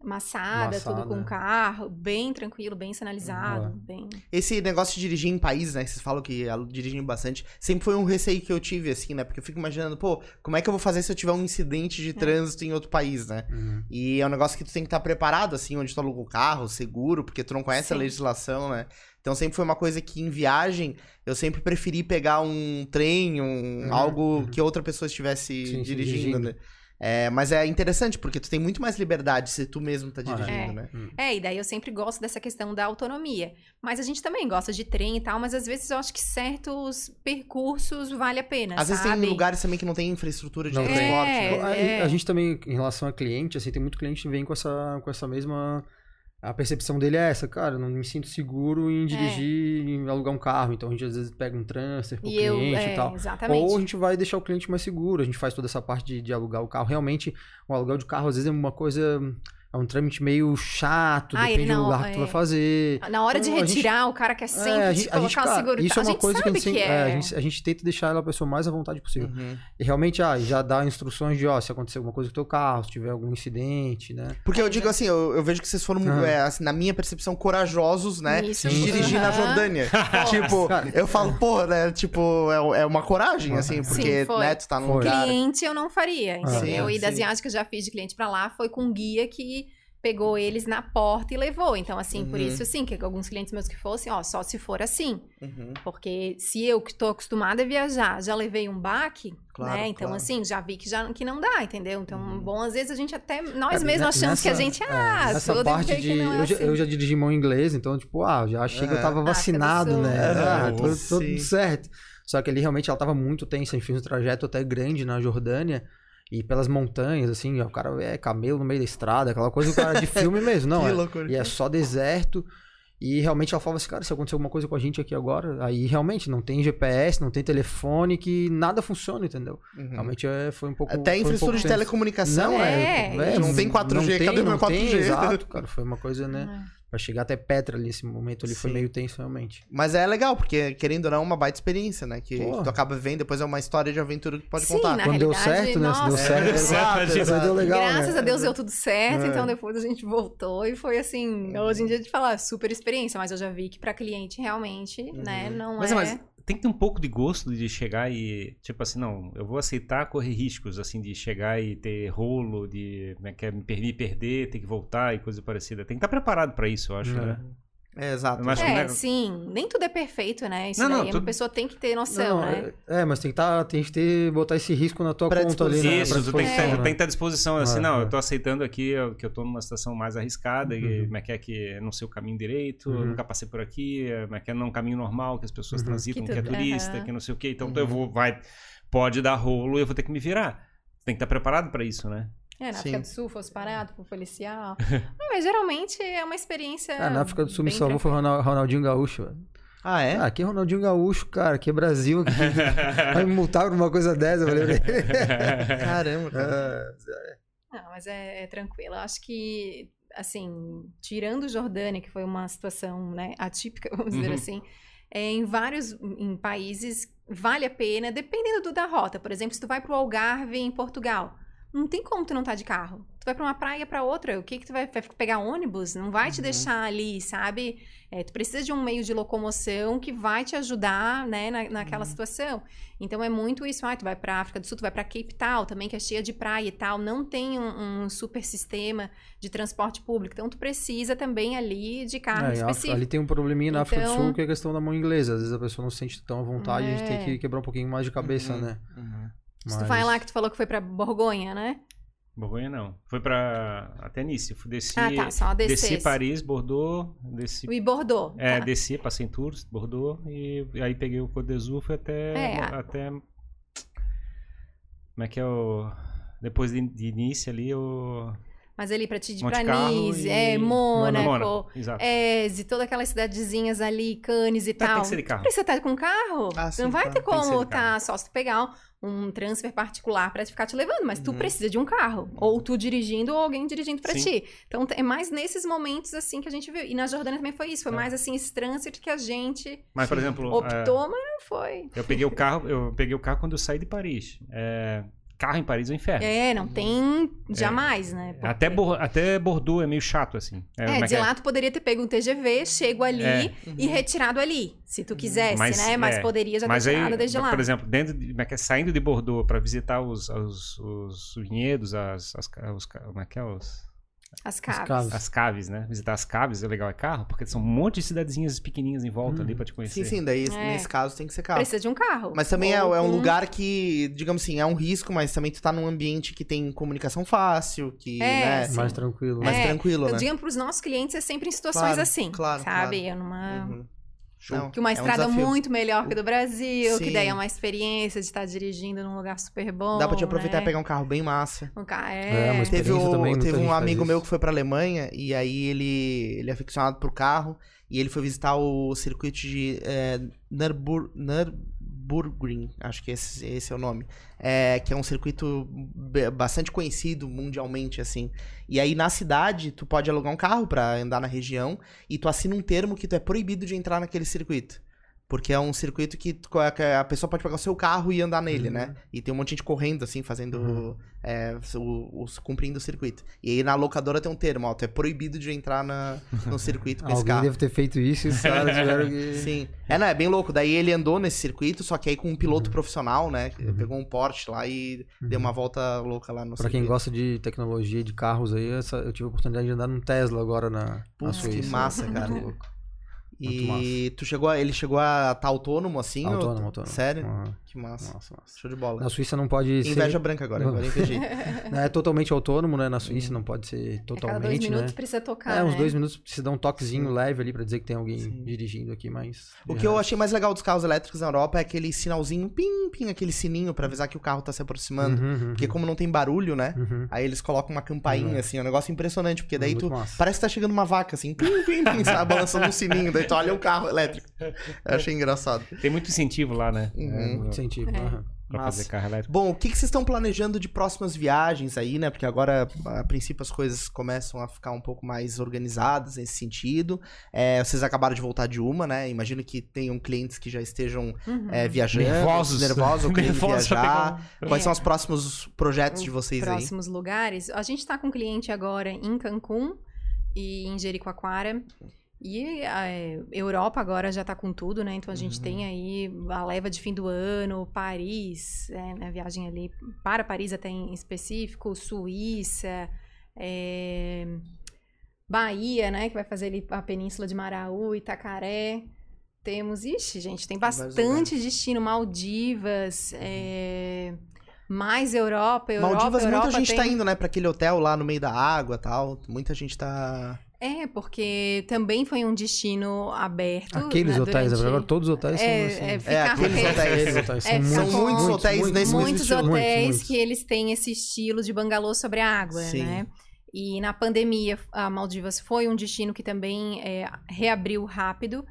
Massada, tudo Massada. com carro, bem tranquilo, bem sinalizado, Boa. bem... Esse negócio de dirigir em país, né? que Vocês falam que dirigem bastante. Sempre foi um receio que eu tive, assim, né? Porque eu fico imaginando, pô, como é que eu vou fazer se eu tiver um incidente de trânsito em outro país, né? Uhum. E é um negócio que tu tem que estar preparado, assim, onde tu aluga o carro, seguro, porque tu não conhece a Sim. legislação, né? Então sempre foi uma coisa que em viagem eu sempre preferi pegar um trem, um, Uhum, algo uhum. que outra pessoa estivesse Sim, sim, dirigindo, dirigindo. né? É, mas é interessante, porque tu tem muito mais liberdade se tu mesmo tá é. dirigindo, É. né? É, e daí eu sempre gosto dessa questão da autonomia. Mas a gente também gosta de trem e tal, mas às vezes eu acho que certos percursos vale a pena, Às vezes sabe? tem lugares também que não tem infraestrutura de Não transporte, É, né? Pô, a- é. A, gente também, em relação a cliente, assim, tem muito cliente que vem com essa, com essa mesma. A percepção dele é essa, cara, eu não me sinto seguro em dirigir, em alugar um carro. Então a gente às vezes pega um transfer pro E eu, cliente é, e tal. exatamente. Ou a gente vai deixar o cliente mais seguro, a gente faz toda essa parte de, de alugar o carro. Realmente, o aluguel de carro às vezes é uma coisa. É um trâmite meio chato, Ah, depende ele do não, lugar que tu é. vai fazer. Na hora de Então, a gente- retirar, o cara quer sempre É, a te gente, a colocar gente, o cara, seguro. Isso é a uma gente coisa que, a gente, que é. é, a, gente, a gente tenta deixar a pessoa mais à vontade possível. Uhum. E realmente, ah, já dá instruções de, ó, se acontecer alguma coisa com o teu carro, se tiver algum incidente, né? Porque eu digo assim, eu, eu vejo que vocês foram, Ah. é, assim, na minha percepção, corajosos, né? Isso, de sim. dirigir na Aham. Jordânia. *laughs* tipo, Cara. eu falo, porra, né? Tipo, é, é uma coragem, assim, Sim, porque, foi. né, tu tá num Foi. lugar. Cliente eu não faria, entendeu? Sim, e das sim. viagens que eu já fiz de cliente pra lá, foi com um guia que pegou eles na porta e levou. Então, assim, por Uhum. isso, assim, que alguns clientes meus que fossem, ó, só se for assim. Uhum. Porque se eu que tô acostumada a viajar, já levei um baque, Claro, né? Então, claro. assim, já vi que, já, que não dá, entendeu? Então, Uhum. bom, às vezes a gente até, nós É, mesmos achamos que a nessa- gente, é, ah, Nessa tudo parte de. que não é eu, já, assim. eu já dirigi mão inglês, então, tipo, ah, já chega, eu tava Ah, vacinado, né? Ah, Ah, tudo, sim. tudo certo. Só que ali realmente ela tava muito tensa. A gente fez um trajeto até grande na Jordânia. E pelas montanhas, assim, ó, o cara é camelo no meio da estrada, aquela coisa do cara de filme *laughs* mesmo, não que é? loucura. E é só deserto. E realmente ela falava assim, cara, se acontecer alguma coisa com a gente aqui agora, aí realmente não tem GPS, não tem telefone, que nada funciona, entendeu? Uhum. Realmente é, foi um pouco. Até um infraestrutura pouco de telecomunicação, Não, né? é, é, não tem 4G, não cadê tem, meu não 4G? Tem, exato, *laughs* cara, foi uma coisa, né? Pra chegar até Petra ali, esse momento ali foi Sim. meio tenso, realmente. Mas é legal, porque, querendo ou não, é uma baita experiência, né? Que Pô. tu acaba vivendo, depois é uma história de aventura que tu pode Sim, contar. na Quando deu certo, né? Se deu certo, É, exato, exato, exato. deu legal, Graças né? a Deus deu tudo certo, É. então depois a gente voltou e foi assim, hoje em dia de falar super experiência, mas eu já vi que pra cliente realmente, né, não Mas, é. mas tem que ter um pouco de gosto de chegar e, tipo assim, não, eu vou aceitar correr riscos, assim, de chegar e ter rolo, de como é que é, me per- me perder, ter que voltar e coisa parecida. Tem que estar preparado pra isso, eu acho, É. né? É, exato. Que É, não é- sim, nem tudo é perfeito, né? Isso Não, não, tudo- pessoa tem que ter noção, Não, né? é, é, mas tem que, tá, tem que ter, botar esse risco na tua Pra conta ali, né? Isso, tu tem que, tu né? tem que ter à disposição, assim, É, não, é. eu tô aceitando aqui que eu tô numa situação mais arriscada, e Uhum. como é que é que eu não sei o caminho direito, Uhum. nunca passei por aqui, é, como é que é não um caminho normal que as pessoas Uhum. transitam, Que que, é turista, que não sei o quê, então Uhum. eu vou, vai, pode dar rolo e eu vou ter que me virar. Tem que estar preparado pra isso, né? É, na Sim. África do Sul fosse parado por policial. *laughs* Não, mas geralmente é uma experiência. Ah, na África do Sul me salvou foi o Ronaldinho Gaúcho, velho. Ah, é? Ah, aqui é Ronaldinho Gaúcho, cara, aqui é Brasil. *laughs* Vai me multar por uma coisa dessa, eu falei. *laughs* Caramba, cara. Ah, Não, mas é, é tranquilo. Eu acho que, assim, tirando Jordânia, que foi uma situação né, atípica, vamos dizer Uhum. assim, é, em vários em países vale a pena, dependendo do, da rota. Por exemplo, se tu vai pro Algarve em Portugal, não tem como tu não estar de carro. Tu vai pra uma praia pra outra, o que que tu vai, vai pegar ônibus? Não vai te Uhum. deixar ali, sabe? É, tu precisa de um meio de locomoção que vai te ajudar, né, na, naquela Uhum. situação. Então é muito isso. Ah, tu vai pra África do Sul, tu vai pra Cape Town também, que é cheia de praia e tal. Não tem um, um super sistema de transporte público. Então tu precisa também ali de carro É, específico. ali tem um probleminha na África do Então- Sul que é a questão da mão inglesa. Às vezes a pessoa não se sente tão à vontade, a gente tem É. que quebrar um pouquinho mais de cabeça, Uhum. né? Uhum. Se tu vai lá que tu falou que foi pra Borgonha, né? Borgonha não. Foi pra até Nice. Fui desci, Ah, tá. Só desci descer. Paris, Bordeaux, desci E Bordeaux. É, tá. desci, passei em Tours, Bordeaux, e aí peguei o Côte d'Azur, fui até, É, até... Como é que é o... Depois de, de início ali, o... Mas ali pra te ir Monte pra Nice, e- é, Mônaco, Mônaco, exato. Eze, todas aquelas cidadezinhas ali, Cannes e Tá, tal. tem que ser de carro. Precisa estar com carro. Ah, sim, não vai claro, ter como de tá só se tu pegar um transfer particular pra te ficar te levando, mas tu Uhum. precisa de um carro. Ou tu dirigindo ou alguém dirigindo pra Sim. ti. Então é mais nesses momentos assim que a gente viu. E na Jordânia também foi isso. Foi É. mais assim esse trânsito que a gente Mas, por exemplo, é, optou, mas não foi. eu peguei o carro, eu peguei o carro quando eu saí de Paris. É, carro em Paris é um inferno. É, não tem jamais, né? Porque- Até, até Bordeaux é meio chato, assim. É, É, é de é? lá tu poderia ter pego um TGV, chego ali É. e retirado ali, se tu quisesse, Mas, né? Mas é, poderia já Mas ter aí, tirado desde lá. por exemplo, dentro de, é é, saindo de Bordeaux para visitar os, os, os vinhedos, as, as, os, como é que é, os, As caves. caves. as caves, né? Visitar as caves é legal, é carro, porque são um monte de cidadezinhas pequenininhas em volta Hum. ali para te conhecer. Sim, sim, daí É. nesse caso tem que ser carro. Precisa de um carro. Mas também é, Ou é um com- lugar que, digamos assim, é um risco, mas também tu tá num ambiente que tem comunicação fácil, que, É, né, sim. Mais tranquilo. mais É, tranquilo, Eu né? digo pros nossos clientes é sempre em situações Claro, assim, claro, sabe? claro. É numa... Uhum. Show. Não, Que uma é um estrada desafio. muito melhor que a do Brasil, que Sim. daí é uma experiência de estar dirigindo num lugar super bom. Dá pra te aproveitar né? e pegar um carro bem massa. Um carro, É, é. uma Teve, o- também, teve um amigo meu que foi pra Alemanha e aí ele, ele é aficionado pro carro e ele foi visitar o circuito de é, Nurbur, Nürburgring, acho que esse, esse é o nome, é, que é um circuito bastante conhecido mundialmente, assim. E aí na cidade tu pode alugar um carro pra andar na região e tu assina um termo que tu é proibido de entrar naquele circuito. Porque é um circuito que a pessoa pode pegar o seu carro e andar nele, Uhum. né? E tem um monte de gente correndo, assim, fazendo. Uhum. é, o, os- cumprindo o circuito. E aí na locadora tem um termo, ó, tu é proibido de entrar na, no circuito com *laughs* esse Alguém carro. deve ter feito isso e os caras *laughs* tiveram que... Sim. É, não, é bem louco. Daí ele andou nesse circuito, só que aí com um piloto profissional, né? Uhum. Pegou um Porsche lá e deu uma volta louca lá no Pra quem circuito. gosta de tecnologia de carros aí, essa- eu tive a oportunidade de andar num Tesla agora na, na Putz, Suíça. que massa, cara. Muito louco. E tu chegou a- ele chegou a estar autônomo assim? ou- Autônomo, autônomo. Sério? Aham. Que massa. Nossa, massa. Show de bola. Na Suíça não pode Inveja ser... branca agora, Não. agora eu entendi. *laughs* Não é totalmente autônomo, né? Na Suíça não pode ser A cada dois totalmente, né? minutos precisa tocar, É, uns né? dois minutos precisa dar um toquezinho Sim. leve ali pra dizer que tem alguém Sim. dirigindo aqui, mas... O que eu achei mais legal dos carros elétricos na Europa é aquele sinalzinho, pim, pim, aquele sininho pra avisar que o carro tá se aproximando. Uhum, uhum, Porque como não tem barulho, né? uhum. Aí eles colocam uma campainha, Uhum. assim, é um negócio impressionante, porque daí Muito tu. massa. Parece que tá chegando uma vaca, assim, pim, pim, pim, sabe? Balançando um sininho, daí tu olha o carro elétrico. Eu achei engraçado. Tem muito incentivo lá, né? Uhum. É, Muito incentivo. É. aham. pra Massa. fazer carro elétrico. Bom, o que, que vocês estão planejando de próximas viagens aí, né? Porque agora, a princípio, as coisas começam a ficar um pouco mais organizadas nesse sentido. É, vocês acabaram de voltar de uma, né? Imagino que tenham clientes que já estejam Uhum. é, viajando, Nervosos. nervosos ou *laughs* querendo Nervosos viajar. Quais É. são os próximos projetos de vocês aí? próximos lugares. A gente tá com um cliente agora em Cancún e em Jericoacoara. E a é, Europa agora já tá com tudo, né? Então a gente Uhum. tem aí a leva de fim do ano, Paris, é, né? viagem ali para Paris até em específico, Suíça, é, Bahia, né? Que vai fazer ali a Península de Maraú, Itacaré. Temos, ixi, gente, tem bastante destino, Maldivas, é, mais Europa, Europa, Maldivas, Europa muita gente tem... tá indo, né, pra aquele hotel lá no meio da água tal. Muita gente tá. É, porque também foi um destino aberto. Aqueles né, hotéis, durante- agora todos os hotéis É, são é, assim. ficar com aqueles aquele- hotéis. Aqueles hotéis É, são são muito, muitos muitos, hotéis muitos, nesse muitos muitos estilo, muitos, hotéis muitos. que eles têm esse estilo de bangalô sobre a água, Sim. né? E na pandemia, a Maldivas foi um destino que também é, reabriu rápido.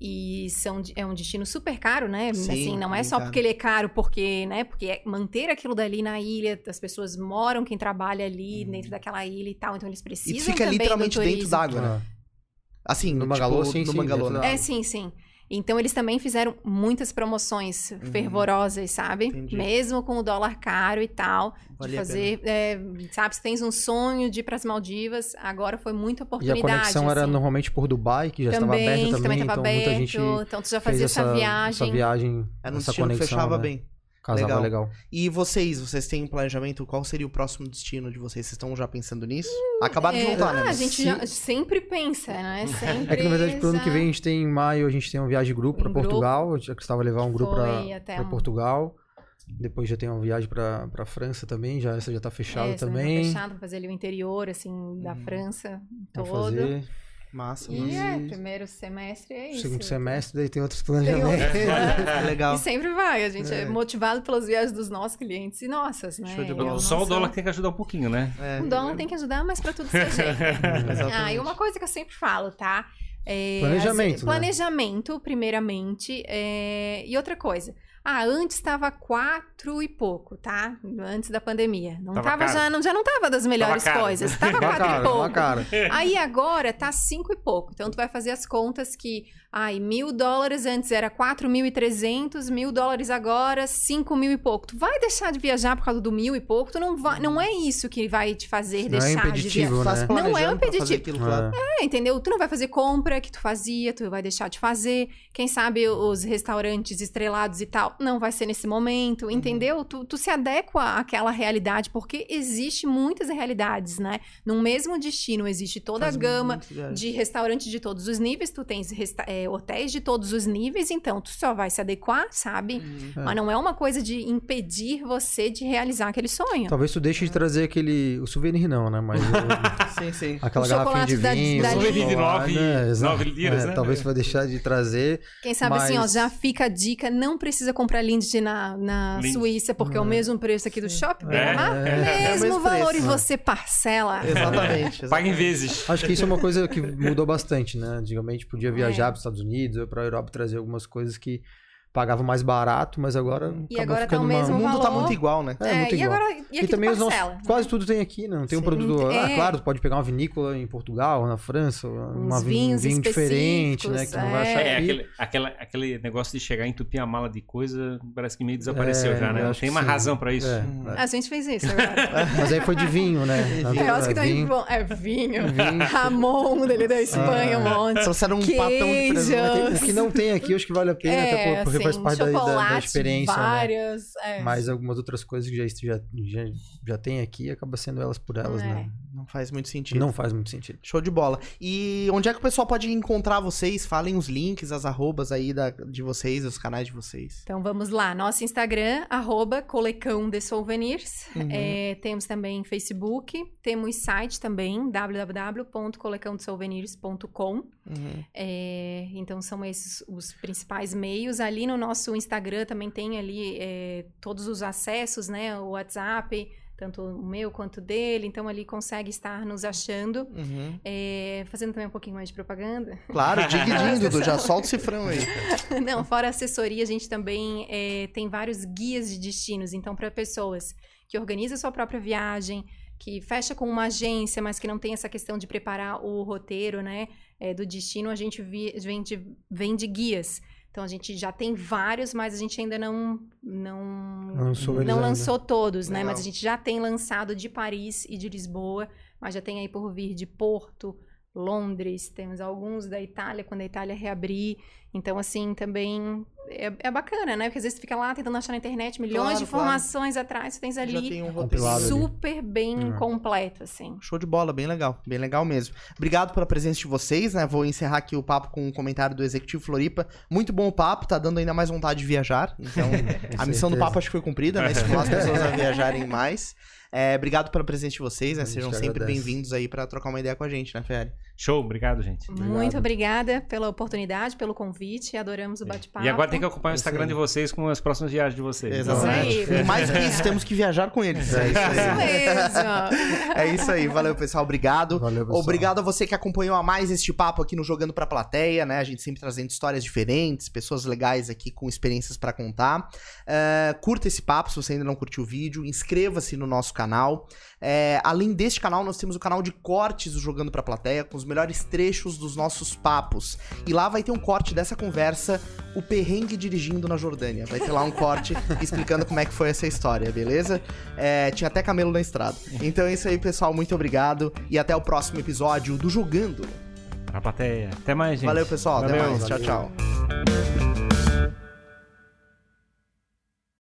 E são, é um destino super caro, né? Sim, assim, não é só caro. porque ele é caro, porque, né? Porque é manter aquilo dali na ilha, as pessoas moram, quem trabalha ali dentro daquela ilha e tal, então eles E precisam tu fica também literalmente do dentro d'água, né? Ah, Assim, No tipo, Bangalô, sim, no sim, Bangalô, dentro né? É, sim, sim. Então eles também fizeram muitas promoções fervorosas, sabe? Entendi. Mesmo com o dólar caro e tal, Valia a de fazer, é, sabe, se tens um sonho de ir para as Maldivas, agora foi muita E a oportunidade. conexão era assim. normalmente por Dubai, que já também, estava aberta que também, também estava então aberto, muita gente então tu já fez fazia essa, essa viagem. essa viagem, Era um essa conexão, fechava né? bem. Casava Legal. legal. E vocês, vocês têm um planejamento? Qual seria o próximo destino de vocês? Vocês estão já pensando nisso? Acabaram de É, voltar, né? ah, a Mas- gente se- já sempre pensa, né? Sempre *laughs* É que na verdade pro ano que já- vem a gente tem em maio, a gente tem uma viagem de grupo para Um grupo. Portugal, a gente acreditava levar um grupo para um- Portugal. Depois já tem uma viagem para para França também, já essa já tá fechada é, essa também. também. Tá fechado, pra fazer ali o interior, assim, da Uhum. França todo. fazer Massa, E massa. é, primeiro semestre é isso. segundo semestre, daí tem outros Tem outro- planejamentos. *laughs* Legal. E sempre vai, a gente é. É. motivado pelas viagens dos nossos clientes e nossas, né? Show de E bola. Só o nossa- dólar que tem que ajudar um pouquinho, né? É. O dólar tem que ajudar, mas pra tudo ser jeito. *laughs* Ah, e uma coisa que eu sempre falo, tá? É, Planejamento, as- né? Planejamento, primeiramente. é, E outra coisa. Ah, antes estava quatro e pouco, tá? Antes da pandemia. Não Tava tava, já, não, já não tava das melhores caro. coisas. Tava quatro cara, e pouco. cara. Aí agora tá cinco e pouco. Então tu vai fazer as contas que, ai, mil dólares antes era quatro mil e trezentos, mil dólares agora cinco mil e pouco. Tu vai deixar de viajar por causa do mil e pouco? Tu não vai, não é isso que vai te fazer Não é deixar de impeditivo, viajar. Né? Não é um impeditivo. aquilo, claro. É. É, entendeu? Tu não vai fazer compra que tu fazia, tu vai deixar de fazer. Quem sabe os restaurantes estrelados e tal, não vai ser nesse Uhum. momento, entendeu? Tu, tu se adequa àquela realidade, porque existe muitas realidades, né? Num mesmo destino existe toda Faz a gama de restaurantes de todos os níveis, tu tens é, hotéis de todos os níveis, então tu só vai se adequar, sabe? Uhum. É. Mas não é uma coisa de impedir você de realizar aquele sonho. Talvez tu deixe de trazer aquele. O souvenir não, né? Mas *laughs* o- Sim, sim. aquela O garrafinha de da- vinho. da Souvenir de nove- né? Nove liras, É, né? Talvez tu vai deixar de trazer. Quem sabe assim, ó, Mas- já fica a dica, não precisa comprar Lindt na, na Lindt. Suíça, porque é o É. mesmo preço aqui do shopping, É, é, é o mesmo valor preço, e né? você parcela. Exatamente. Paga em exatamente. vezes. Acho que isso é uma coisa que mudou bastante, né? Antigamente podia viajar É. para os Estados Unidos ou para a Europa trazer algumas coisas que pagava mais barato, mas agora E acabou agora tá ficando o uma- mesmo O mundo tá valor. muito igual, né? É, muito e igual. agora, e E aqui também os nossos, parcela. quase tudo tem aqui, né? Não tem um Sim. produto. Ah, É. claro, tu pode pegar uma vinícola em Portugal, na França, uma, Uns vi- um vinhos vinho diferente, né? Que não vai é. achar É, aquele, aquela- aquele negócio de chegar e entupir a mala de coisa, parece que meio desapareceu É, já, né? eu Não tem uma sim. razão pra isso. É, Hum. é. A gente fez isso agora. *laughs* Mas aí foi de vinho, né? *laughs* Eu acho que tá vinho. bom. É vinho. Vinho. *laughs* Ramon dele da Espanha, um monte. Trouxeram um patão de Queijo. presente. O que não tem aqui, acho que vale a pena, até por- faz parte da, da- da experiência, né? várias, é. Mas algumas outras coisas que já, já, já, já tem aqui, acaba sendo elas por elas, É. né? Não faz muito sentido. Não faz muito sentido. Show de bola. E onde é que o pessoal pode encontrar vocês? Falem os links, as arrobas aí da, de vocês, os canais de vocês. Então vamos lá, nosso Instagram, arroba Colecão de Souvenirs. Uhum. É, temos também Facebook, temos site também, www.colecãodesouvenirs.com. Uhum. É, então são esses os principais meios. Ali no nosso Instagram também tem ali é, todos os acessos, né? O WhatsApp, tanto o meu quanto o dele. Então ali consegue estar nos achando. Uhum. É, fazendo também um pouquinho mais de propaganda. Claro, *laughs* dividinho, Dudu. Já solta o cifrão aí. *laughs* Não, fora a assessoria, a gente também é, tem vários guias de destinos. Então, para pessoas que organizam a sua própria viagem, que fecha com uma agência, mas que não tem essa questão de preparar o roteiro, né, é, do destino, a gente vi- vende, vende guias. Então, a gente já tem vários, mas a gente ainda não não, Lançou não lançou todos, né? Legal. Mas a gente já tem lançado de Paris e de Lisboa, mas já tem aí por vir de Porto, Londres, temos alguns da Itália, quando a Itália reabrir. Então, assim, também é, é bacana, né? Porque às vezes tu fica lá tentando achar na internet milhões Claro, de informações atrás, tu tens Já ali tem um roteiro. ali. super bem É. completo, assim. Show de bola, bem legal, bem legal mesmo. Obrigado pela presença de vocês, né? Vou encerrar aqui o papo com um comentário do Executivo Floripa. Muito bom o papo, tá dando ainda mais vontade de viajar. Então, *laughs* a missão do papo acho que foi cumprida, né? Estimular as pessoas a viajarem mais. É, obrigado pela presença de vocês, né? Sejam sempre bem-vindos aí pra trocar uma ideia com a gente, né, Ferry? Show, obrigado, gente. Muito obrigada pela oportunidade, pelo convite. Adoramos o bate-papo. E agora tem que acompanhar o Instagram de vocês com as próximas viagens de vocês. Exatamente. Isso aí. E mais que isso, temos que viajar com eles. É isso Isso aí. É isso aí. Valeu, pessoal. Obrigado. Valeu, pessoal. Obrigado a você que acompanhou a mais este papo aqui no Jogando pra Plateia, né? A gente sempre trazendo histórias diferentes, pessoas legais aqui com experiências pra contar. É, curta esse papo se você ainda não curtiu o vídeo, inscreva-se no nosso canal. É, além deste canal, nós temos o canal de cortes do Jogando pra Plateia, com os melhores trechos dos nossos papos. E lá vai ter um corte dessa conversa, o perrengue dirigindo na Jordânia. Vai ter lá um corte *laughs* explicando como é que foi essa história, beleza? É, tinha até camelo na estrada. Então é isso aí, pessoal. Muito obrigado. E até o próximo episódio do Jogando. Pra plateia. Até mais, gente. Valeu, pessoal. Até Valeu. mais. Tchau, tchau.